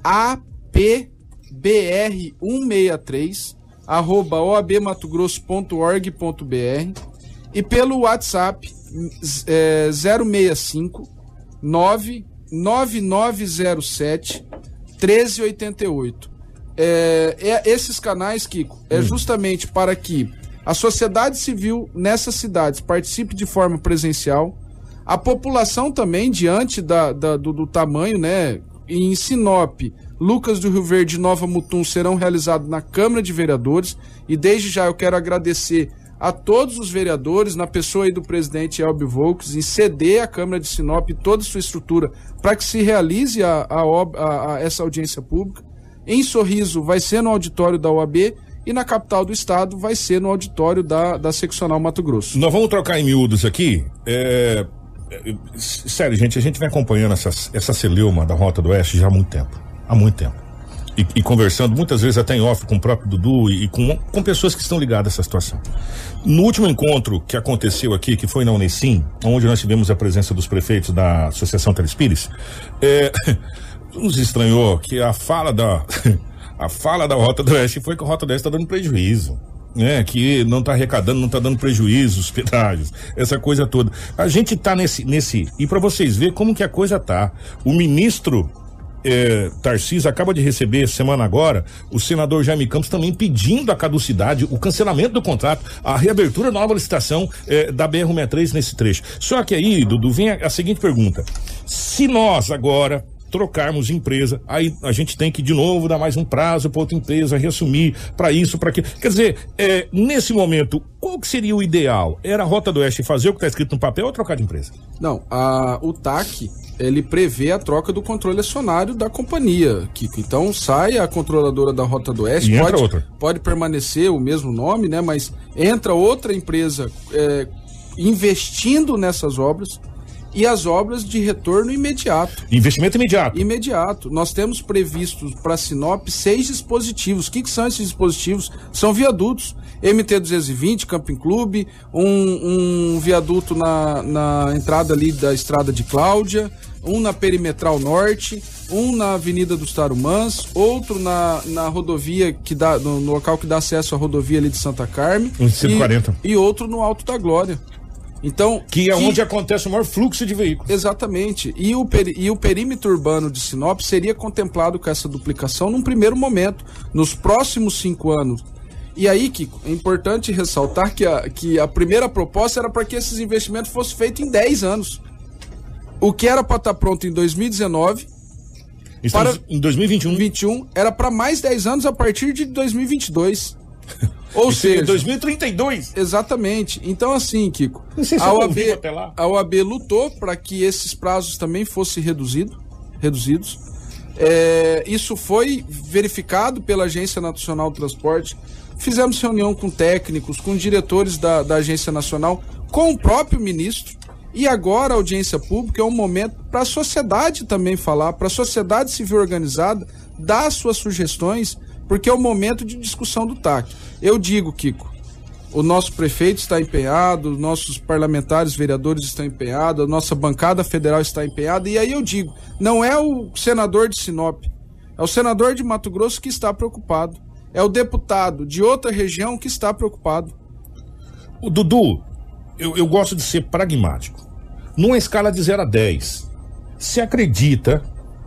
AP br163 arroba oabmatogrosso.org.br e pelo WhatsApp é, 065 99907 1388. É, é, esses canais, Kiko, é justamente para que a sociedade civil nessas cidades participe de forma presencial, a população também, diante da, da do, do, tamanho, né? Em Sinop, Lucas do Rio Verde e Nova Mutum serão realizados na Câmara de Vereadores. E desde já eu quero agradecer a todos os vereadores, na pessoa aí do presidente Elbio Volks, em ceder a Câmara de Sinop toda a sua estrutura para que se realize a, a, a, a, essa audiência pública. Em Sorriso vai ser no auditório da OAB e na capital do estado vai ser no auditório da, da seccional Mato Grosso. Nós vamos trocar em miúdos aqui. É, é, sério, gente, a gente vem acompanhando essa, essa celeuma da Rota do Oeste já há muito tempo. Há muito tempo. E, e, conversando muitas vezes até em off com o próprio Dudu e, e, com, com pessoas que estão ligadas a essa situação. No último encontro que aconteceu aqui, que foi na Unicim, onde nós tivemos a presença dos prefeitos da Associação Telespires, é, *laughs* nos estranhou que a fala da *laughs* a fala da Rota do Oeste foi que a Rota do Oeste está dando prejuízo. Né, que não está arrecadando, não está dando prejuízo, os pedágios, essa coisa toda. A gente está nesse, nesse, e para vocês verem como que a coisa tá. O ministro é, Tarcísio acaba de receber semana agora o senador Jaime Campos também pedindo a caducidade, o cancelamento do contrato, a reabertura da nova licitação é, da BR-63 nesse trecho. Só que aí, Dudu, vem a, a seguinte pergunta: se nós agora trocarmos empresa, aí a gente tem que de novo dar mais um prazo para outra empresa reassumir para isso, para aquilo. Quer dizer, é, nesse momento, qual que seria o ideal? Era a Rota do Oeste fazer o que está escrito no papel ou trocar de empresa? Não, a, o TAC ele prevê a troca do controle acionário da companhia, Kiko. Então sai a controladora da Rota do Oeste, pode, pode permanecer o mesmo nome, né? Mas entra outra empresa é, investindo nessas obras e as obras de retorno imediato. Investimento imediato. Imediato. Nós temos previstos para Sinop seis dispositivos. O que, que, são esses dispositivos? São viadutos. MT 220, Camping Clube, um, um viaduto na, na entrada ali da estrada de Cláudia, um na Perimetral Norte, um na Avenida dos Tarumãs, outro na, na rodovia que dá, no, no local que dá acesso à rodovia ali de Santa Carme. Um 140. E, e outro no Alto da Glória. Então, que é que, onde acontece o maior fluxo de veículos. Exatamente. E o, peri, e o perímetro urbano de Sinop seria contemplado com essa duplicação num primeiro momento. Nos próximos cinco anos. E aí, Kiko, é importante ressaltar que a, que a primeira proposta era para que esses investimentos fossem feitos em 10 anos. O que era para estar tá pronto em 2019. Estamos para, em 2021. 21, era para mais 10 anos a partir de 2022. *laughs* Ou seja, 2032. Exatamente. Então, assim, Kiko, se a, OAB, a OAB lutou para que esses prazos também fossem reduzido, reduzidos. É, isso foi verificado pela Agência Nacional do Transporte. Fizemos reunião com técnicos, com diretores da, da Agência Nacional, com o próprio ministro. E agora a audiência pública é um momento para a sociedade também falar, para a sociedade civil organizada dar suas sugestões porque é o momento de discussão do TAC. Eu digo, Kiko, o nosso prefeito está empenhado, os nossos parlamentares, vereadores estão empenhados, a nossa bancada federal está empenhada, e aí eu digo, não é o senador de Sinop, é o senador de Mato Grosso que está preocupado, é o deputado de outra região que está preocupado. O Dudu, eu, eu gosto de ser pragmático. Numa escala de 0 a 10, se acredita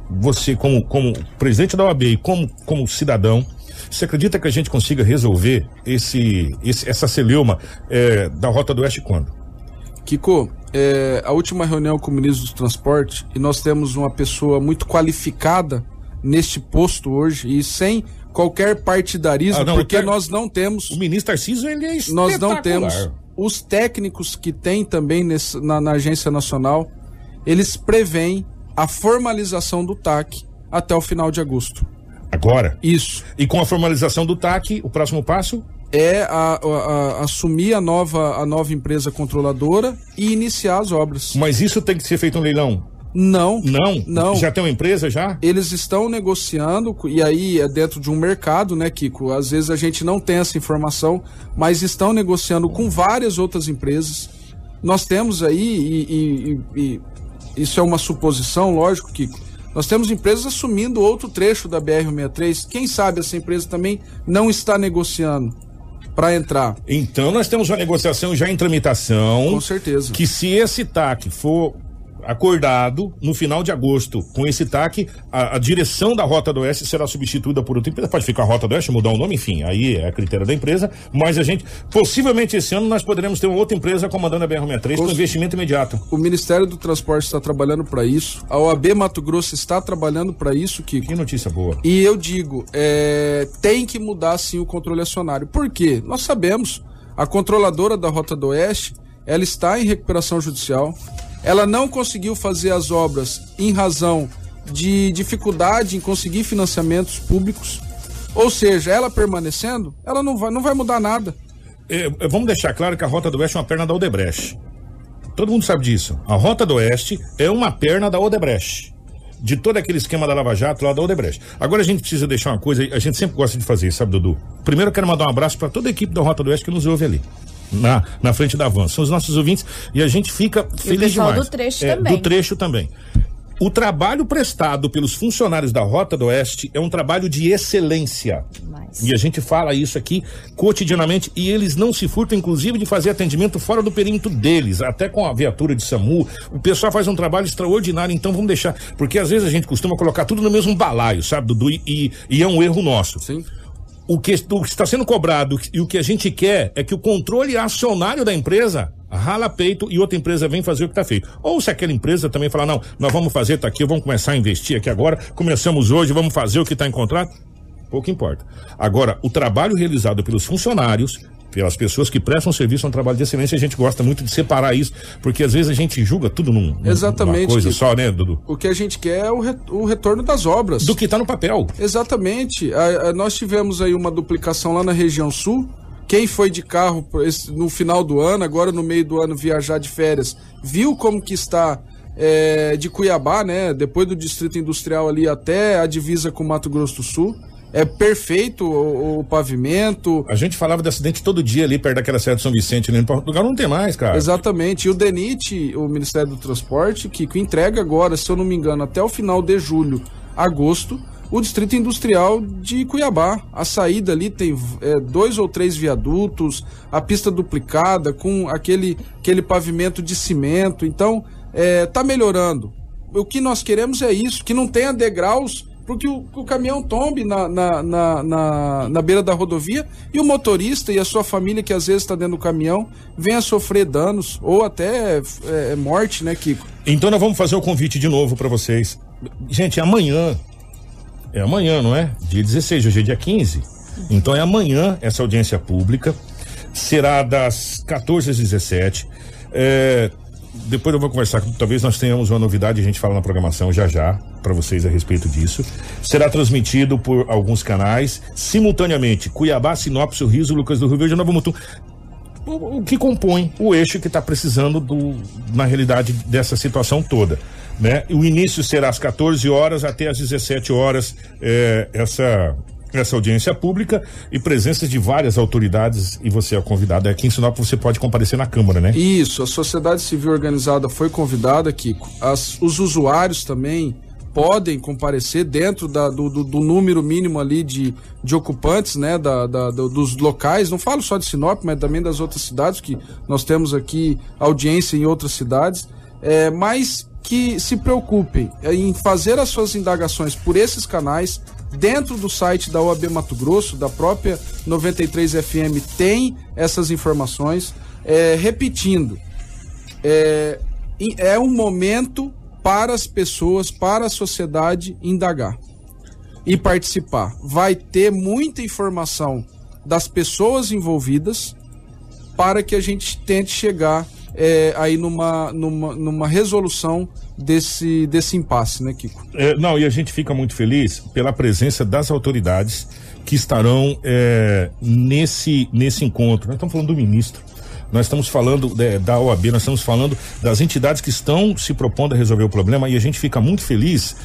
você como, como presidente da OAB e como, como cidadão, você acredita que a gente consiga resolver esse, esse essa celeuma é, da Rota do Oeste quando? Kiko, é, a última reunião com o ministro do Transporte e nós temos uma pessoa muito qualificada neste posto hoje e sem qualquer partidarismo, ah, não, porque nós não temos. O ministro Tarcísio, ele é Nós não temos. Os técnicos que tem também nesse, na, na Agência Nacional, eles preveem a formalização do TAC até o final de agosto. Agora? Isso. E com a formalização do TAC, o próximo passo? É a, a, a, assumir a nova, a nova empresa controladora e iniciar as obras. Mas isso tem que ser feito um leilão? Não. Não? Não. Já tem uma empresa já? Eles estão negociando, e aí é dentro de um mercado, né, Kiko? Às vezes a gente não tem essa informação, mas estão negociando com várias outras empresas. Nós temos aí, e, e, e isso é uma suposição, lógico, Kiko, Nós temos empresas assumindo outro trecho da BR-163. Quem sabe essa empresa também não está negociando para entrar. Então nós temos uma negociação já em tramitação. Com certeza. Que se esse TAC for acordado no final de agosto com esse TAC, a, a, direção da Rota do Oeste será substituída por outra empresa. Pode ficar Rota do Oeste, mudar o nome, enfim, aí é a critério da empresa. Mas a gente, possivelmente esse ano, nós poderemos ter uma outra empresa comandando a BR-63 com investimento imediato. O Ministério do Transporte está trabalhando para isso. A OAB Mato Grosso está trabalhando para isso, Kiko. Que notícia boa. E eu digo, é, tem que mudar sim o controle acionário. Por quê? Nós sabemos, a controladora da Rota do Oeste, ela está em recuperação judicial ela não conseguiu fazer as obras em razão de dificuldade em conseguir financiamentos públicos. Ou seja, ela permanecendo, ela não vai, não vai mudar nada. É, é vamos deixar claro que a Rota do Oeste é uma perna da Odebrecht. Todo mundo sabe disso. A Rota do Oeste é uma perna da Odebrecht. De todo aquele esquema da Lava Jato lá da Odebrecht. Agora a gente precisa deixar uma coisa, a gente sempre gosta de fazer, sabe, Dudu? Primeiro eu quero mandar um abraço para toda a equipe da Rota do Oeste que nos ouve ali na, na frente da van. São os nossos ouvintes e a gente fica e feliz o pessoal demais. do trecho é, também. Do trecho também. O trabalho prestado pelos funcionários da Rota do Oeste é um trabalho de excelência. Mas... E a gente fala isso aqui cotidianamente e eles não se furtam, inclusive, de fazer atendimento fora do perímetro deles, até com a viatura de SAMU. O pessoal faz um trabalho extraordinário, então vamos deixar. Porque às vezes a gente costuma colocar tudo no mesmo balaio, sabe, Dudu? E, e, e é um erro nosso. Sim o que, está sendo cobrado e o que a gente quer é que o controle acionário da empresa rala peito e outra empresa vem fazer o que está feito. Ou se aquela empresa também falar, não, nós vamos fazer, tá aqui, vamos começar a investir aqui agora, começamos hoje, vamos fazer o que está em contrato. Pouco importa. Agora, o trabalho realizado pelos funcionários pelas pessoas que prestam serviço a um trabalho de excelência, a gente gosta muito de separar isso, porque às vezes a gente julga tudo num, Exatamente, numa coisa só, né, Dudu? O que a gente quer é o, re, o retorno das obras. Do que está no papel. Exatamente. A, a, nós tivemos aí uma duplicação lá na região sul. Quem foi de carro no final do ano, agora no meio do ano viajar de férias, viu como que está é, de Cuiabá, né? Depois do distrito industrial ali até a divisa com Mato Grosso do Sul é perfeito o, o, pavimento. A gente falava de acidente todo dia ali perto daquela Serra de São Vicente, né? Portugal não tem mais, cara. Exatamente. E o DENIT, o Ministério do Transporte, que, que entrega agora, se eu não me engano, até o final de julho, agosto, o Distrito Industrial de Cuiabá. A saída ali tem é, dois ou três viadutos, a pista duplicada, com aquele, aquele pavimento de cimento. Então, é, tá melhorando. O que nós queremos é isso, que não tenha degraus porque o, o caminhão tombe na, na, na, na, na beira da rodovia e o motorista e a sua família, que às vezes está dentro do caminhão, venha sofrer danos ou até é, é, morte, né, Kiko? Então nós vamos fazer o convite de novo para vocês. Gente, amanhã, é amanhã, não é? Dia 16, hoje é dia 15. Então é amanhã essa audiência pública. Será das 14 às 17. É, depois eu vou conversar, talvez nós tenhamos uma novidade, a gente fala na programação já já para vocês a respeito disso. Será transmitido por alguns canais, simultaneamente, Cuiabá, Sinop, Sorriso, Lucas do Rio Verde, Novo Mutum. O, o que compõe o eixo que está precisando do, na realidade dessa situação toda. Né? O início será às 14 horas até às 17 horas, é, essa essa audiência pública e presença de várias autoridades e você é convidado. Aqui em Sinop você pode comparecer na Câmara, né? Isso, a sociedade civil organizada foi convidada, Kiko. As, os usuários também podem comparecer dentro da, do, do, do, número mínimo ali de, de ocupantes, né, da, da, dos locais. Não falo só de Sinop, mas também das outras cidades, que nós temos aqui audiência em outras cidades. É, mas que se preocupem em fazer as suas indagações por esses canais, Dentro do site da OAB Mato Grosso, da própria 93 FM, tem essas informações. É, repetindo, é, é um momento para as pessoas, para a sociedade indagar e participar. Vai ter muita informação das pessoas envolvidas para que a gente tente chegar é, aí numa, numa, numa resolução desse, desse impasse, né, Kiko? É, não, e a gente fica muito feliz pela presença das autoridades que estarão é, nesse, nesse encontro. Nós estamos falando do ministro. Nós estamos falando é, da OAB, nós estamos falando das entidades que estão se propondo a resolver o problema e a gente fica muito feliz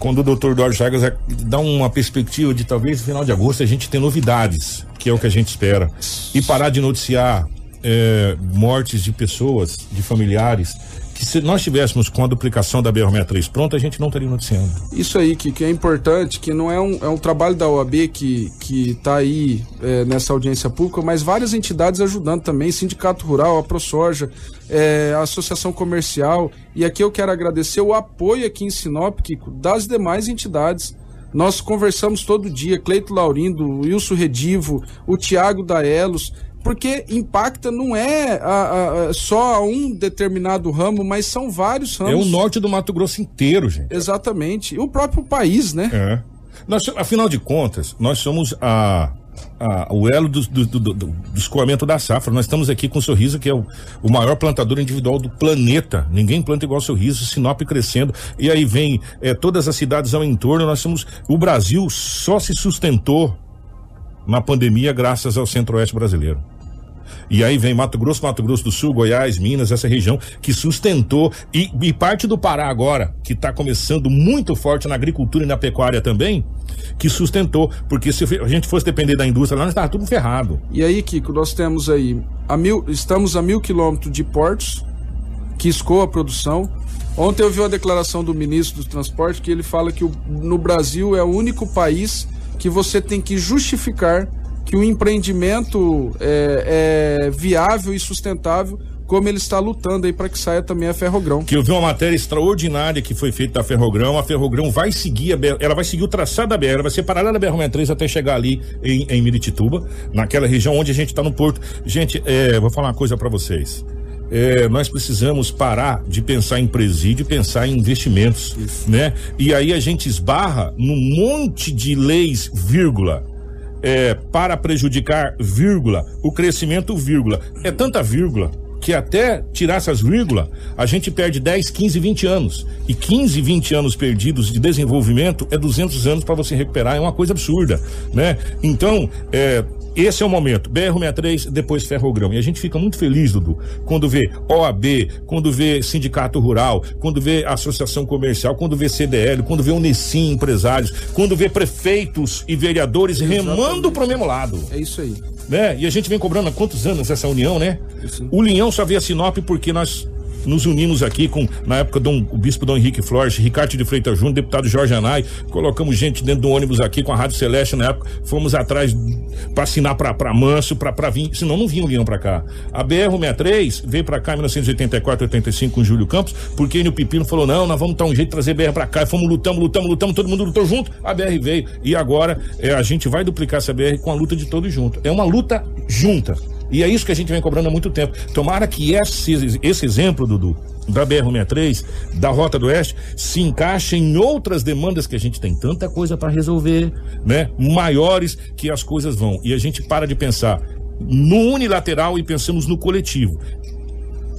quando o doutor Eduardo Chagas dá uma perspectiva de talvez no final de agosto a gente ter novidades, que é o que a gente espera. E parar de noticiar é, mortes de pessoas, de familiares que se nós tivéssemos com a duplicação da BR-63 pronta, a gente não estaria noticiando. Isso aí, que, que é importante, que não é um, é um trabalho da OAB que está aí é, nessa audiência pública, mas várias entidades ajudando também, Sindicato Rural, a ProSoja, é, a Associação Comercial, e aqui eu quero agradecer o apoio aqui em Sinop, Kiko, das demais entidades. Nós conversamos todo dia, Cleito Laurindo, Wilson Redivo, o Tiago da Elos, porque impacta não é a, a, só a um determinado ramo, mas são vários ramos. É o norte do Mato Grosso inteiro, gente. Exatamente. E o próprio país, né? É. Nós, afinal de contas, nós somos a, a o elo do, do, do, do, escoamento da safra. Nós estamos aqui com o Sorriso, que é o, o maior plantador individual do planeta. Ninguém planta igual o Sorriso, Sinop crescendo. E aí vem é, todas as cidades ao entorno. Nós somos. O Brasil só se sustentou na pandemia graças ao centro-oeste brasileiro. E aí vem Mato Grosso, Mato Grosso do Sul, Goiás, Minas, essa região que sustentou e, e parte do Pará agora, que está começando muito forte na agricultura e na pecuária também, que sustentou, porque se a gente fosse depender da indústria lá, nós estava tudo ferrado. E aí, Kiko, nós temos aí a mil, estamos a mil quilômetros de portos que escoa a produção. Ontem eu vi uma declaração do ministro do Transporte que ele fala que o, no Brasil é o único país que você tem que justificar que o empreendimento é, é viável e sustentável como ele está lutando aí para que saia também a Ferrogrão. Que eu vi uma matéria extraordinária que foi feita da Ferrogrão. A Ferrogrão vai seguir BR, ela vai seguir o traçado da BR, ela vai ser paralela da BR-63 até chegar ali em, em Miritituba, naquela região onde a gente está no porto. Gente, é, vou falar uma coisa para vocês. É, nós precisamos parar de pensar em presídio, pensar em investimentos, Isso. né? E aí a gente esbarra num monte de leis, vírgula, é, para prejudicar, vírgula, o crescimento, vírgula. É tanta vírgula que até tirar essas vírgulas, a gente perde 10, 15, 20 anos. E 15, 20 anos perdidos de desenvolvimento é 200 anos para você recuperar, é uma coisa absurda, né? Então, é, esse é o momento. BR-63, depois Ferrogrão. E a gente fica muito feliz, Dudu, quando vê OAB, quando vê Sindicato Rural, quando vê Associação Comercial, quando vê CDL, quando vê Unicim Empresários, quando vê prefeitos e vereadores Exatamente. remando pro mesmo lado. É isso aí. Né? E a gente vem cobrando há quantos anos essa união, né? Isso. O Linhão só vê a Sinop porque nós nos unimos aqui com, na época, Dom, o bispo Dom Henrique Flores, Ricardo de Freitas Júnior, deputado Jorge Anai, colocamos gente dentro do ônibus aqui com a Rádio Celeste na época, fomos atrás para assinar pra Manso, pra vir, senão não vinham, vinham pra cá. A BR-63 veio pra cá em 1984, 85 com Júlio Campos, porque o Pepino falou, não, nós vamos dar um jeito de trazer BR pra cá, e fomos lutamos, lutamos, lutamos, todo mundo lutou junto, a BR veio, e agora é, a gente vai duplicar essa BR com a luta de todos juntos. É uma luta junta. E é isso que a gente vem cobrando há muito tempo. Tomara que esse, esse exemplo, Dudu, da BR-63, da Rota do Oeste, se encaixe em outras demandas que a gente tem tanta coisa para resolver, né? Maiores que as coisas vão. E a gente para de pensar no unilateral e pensamos no coletivo.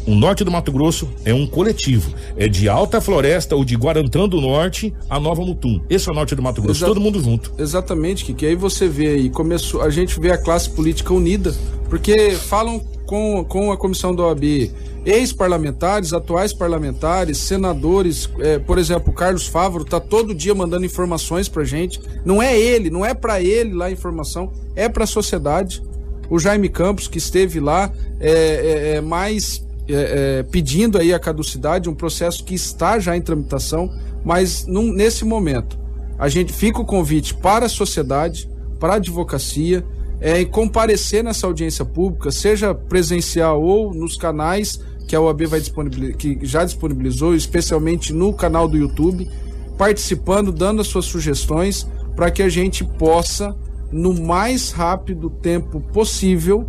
O norte do Mato Grosso é um coletivo. É de Alta Floresta ou de Guarantã do Norte a Nova Mutum. Esse é o norte do Mato Grosso, Exa todo mundo junto. Exatamente, que, que aí você vê aí, começou, a gente vê a classe política unida, porque falam com, com a comissão da OAB ex-parlamentares, atuais parlamentares, senadores, é, por exemplo, o Carlos Fávaro está todo dia mandando informações para gente. Não é ele, não é para ele lá a informação, é para a sociedade. O Jaime Campos, que esteve lá, é, é, é mais é, é, pedindo aí a caducidade, um processo que está já em tramitação, mas num, nesse momento a gente fica o convite para a sociedade, para a advocacia, é, comparecer nessa audiência pública, seja presencial ou nos canais que a OAB vai disponibilizar, que já disponibilizou, especialmente no canal do YouTube, participando, dando as suas sugestões para que a gente possa, no mais rápido tempo possível,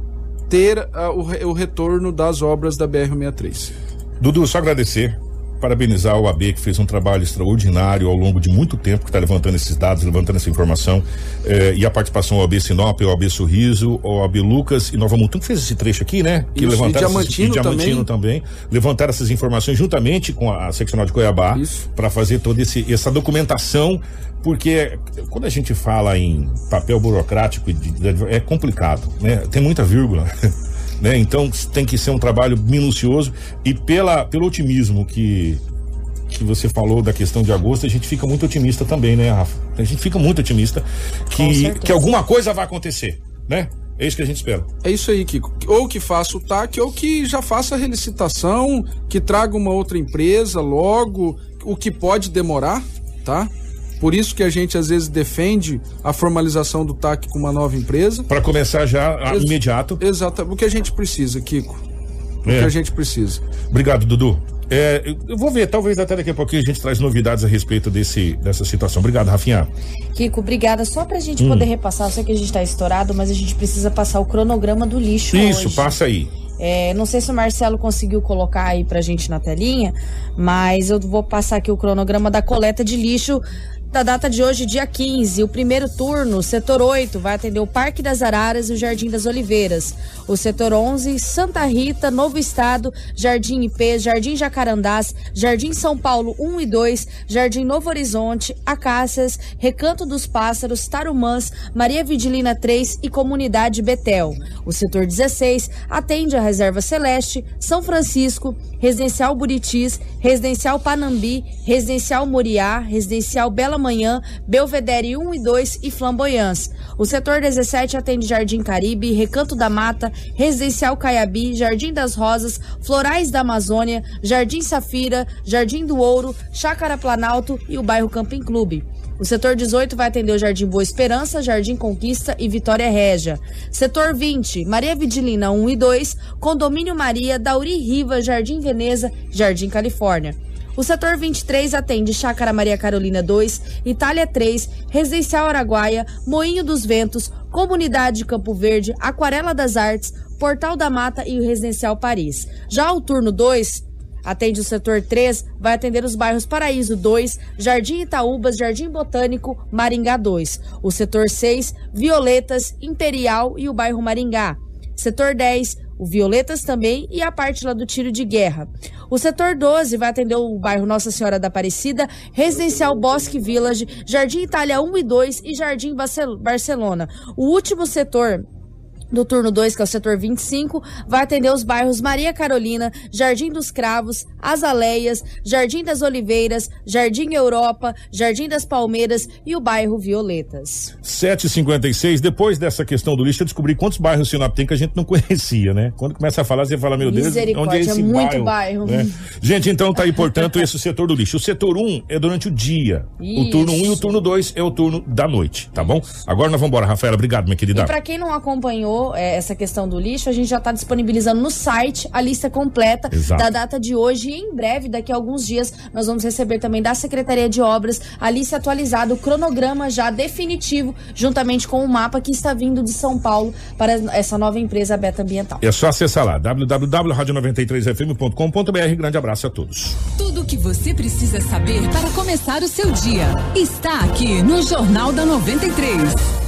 ter uh, o, o retorno das obras da BR-63. Dudu, só agradecer parabenizar o AB que fez um trabalho extraordinário ao longo de muito tempo, que está levantando esses dados, levantando essa informação, eh, e a participação do AB Sinop, o AB Sorriso, o AB Lucas e Nova Mutum, que fez esse trecho aqui, né? Que Isso, levantaram e Diamantino, essas, e Diamantino também. também. Levantaram essas informações juntamente com a, a seccional de Cuiabá para fazer toda esse, essa documentação, porque quando a gente fala em papel burocrático é complicado, né? Tem muita vírgula. *laughs* né? Então tem que ser um trabalho minucioso e pela, pelo otimismo que que você falou da questão de agosto, a gente fica muito otimista também, né, Rafa? A gente fica muito otimista que, que alguma coisa vai acontecer, né? É isso que a gente espera. É isso aí, Kiko. Ou que faça o TAC, ou que já faça a relicitação, que traga uma outra empresa logo, o que pode demorar, tá? Por isso que a gente às vezes defende a formalização do TAC com uma nova empresa. Para começar já a, Ex imediato. Exato. O que a gente precisa, Kiko. O É. que a gente precisa. Obrigado, Dudu. É, eu- vou ver, talvez até daqui a pouquinho a gente traz novidades a respeito desse, dessa situação. Obrigado, Rafinha. Kiko, obrigada. Só pra gente Hum. poder repassar, eu sei que a gente tá estourado, mas a gente precisa passar o cronograma do lixo Isso, hoje. passa aí. É, não sei se o Marcelo conseguiu colocar aí pra gente na telinha, mas eu vou passar aqui o cronograma da coleta de lixo da data de hoje, dia 15. O primeiro turno, setor 8, vai atender o Parque das Araras e o Jardim das Oliveiras. O setor 11, Santa Rita, Novo Estado, Jardim IP, Jardim Jacarandás, Jardim São Paulo 1 e 2, Jardim Novo Horizonte, Acácias, Recanto dos Pássaros, Tarumãs, Maria Vidilina 3 e Comunidade Betel. O setor 16 atende a Reserva Celeste, São Francisco, Residencial Buritis, Residencial Panambi, Residencial Moriá, Residencial Bela Manhã, Belvedere 1 e 2 e Flamboyãs. O setor 17 atende Jardim Caribe, Recanto da Mata, Residencial Caiabi, Jardim das Rosas, Florais da Amazônia, Jardim Safira, Jardim do Ouro, Chácara Planalto e o bairro Camping Clube. O setor 18 vai atender o Jardim Boa Esperança, Jardim Conquista e Vitória Régia. Setor 20, Maria Vidilina 1 e 2, Condomínio Maria, Dauri Riva, Jardim Veneza, Jardim Califórnia. O setor 23 atende Chácara Maria Carolina 2, Itália 3, Residencial Araguaia, Moinho dos Ventos, Comunidade Campo Verde, Aquarela das Artes, Portal da Mata e o Residencial Paris. Já o turno 2 Atende o setor 3, vai atender os bairros Paraíso 2, Jardim Itaúbas, Jardim Botânico, Maringá 2. O setor 6, Violetas, Imperial e o bairro Maringá. Setor 10, o Violetas também e a parte lá do tiro de guerra. O setor 12 vai atender o bairro Nossa Senhora da Aparecida, Residencial Bosque Village, Jardim Itália 1 e 2 e Jardim Barcel- Barcelona. O último setor do turno 2, que é o setor 25, vai atender os bairros Maria Carolina, Jardim dos Cravos, Azaleias, Jardim das Oliveiras, Jardim Europa, Jardim das Palmeiras e o bairro Violetas. 756, depois dessa questão do lixo, eu descobri quantos bairros Sinop tem que a gente não *laughs* conhecia, né? Quando começa a falar, você fala, meu Deus, Misericórdia, onde é esse é muito bairro. né? Gente, então tá aí, portanto, esse setor do lixo. O setor 1 é durante o dia. O turno 1 e o turno 2 é o turno da noite, tá bom? Agora nós vamos embora, Rafaela. Obrigado, minha querida. E para quem não acompanhou é, essa questão do lixo, a gente já está disponibilizando no site a lista completa Exato. da data de hoje e em breve, daqui a alguns dias, nós vamos receber também da Secretaria de Obras a lista atualizada, o cronograma já definitivo, juntamente com o mapa que está vindo de São Paulo para essa nova empresa Beta Ambiental. É só acessar lá, www.radio93fm.com.br. Grande abraço a todos. Tudo o que você precisa saber para começar o seu dia está aqui no Jornal da 93.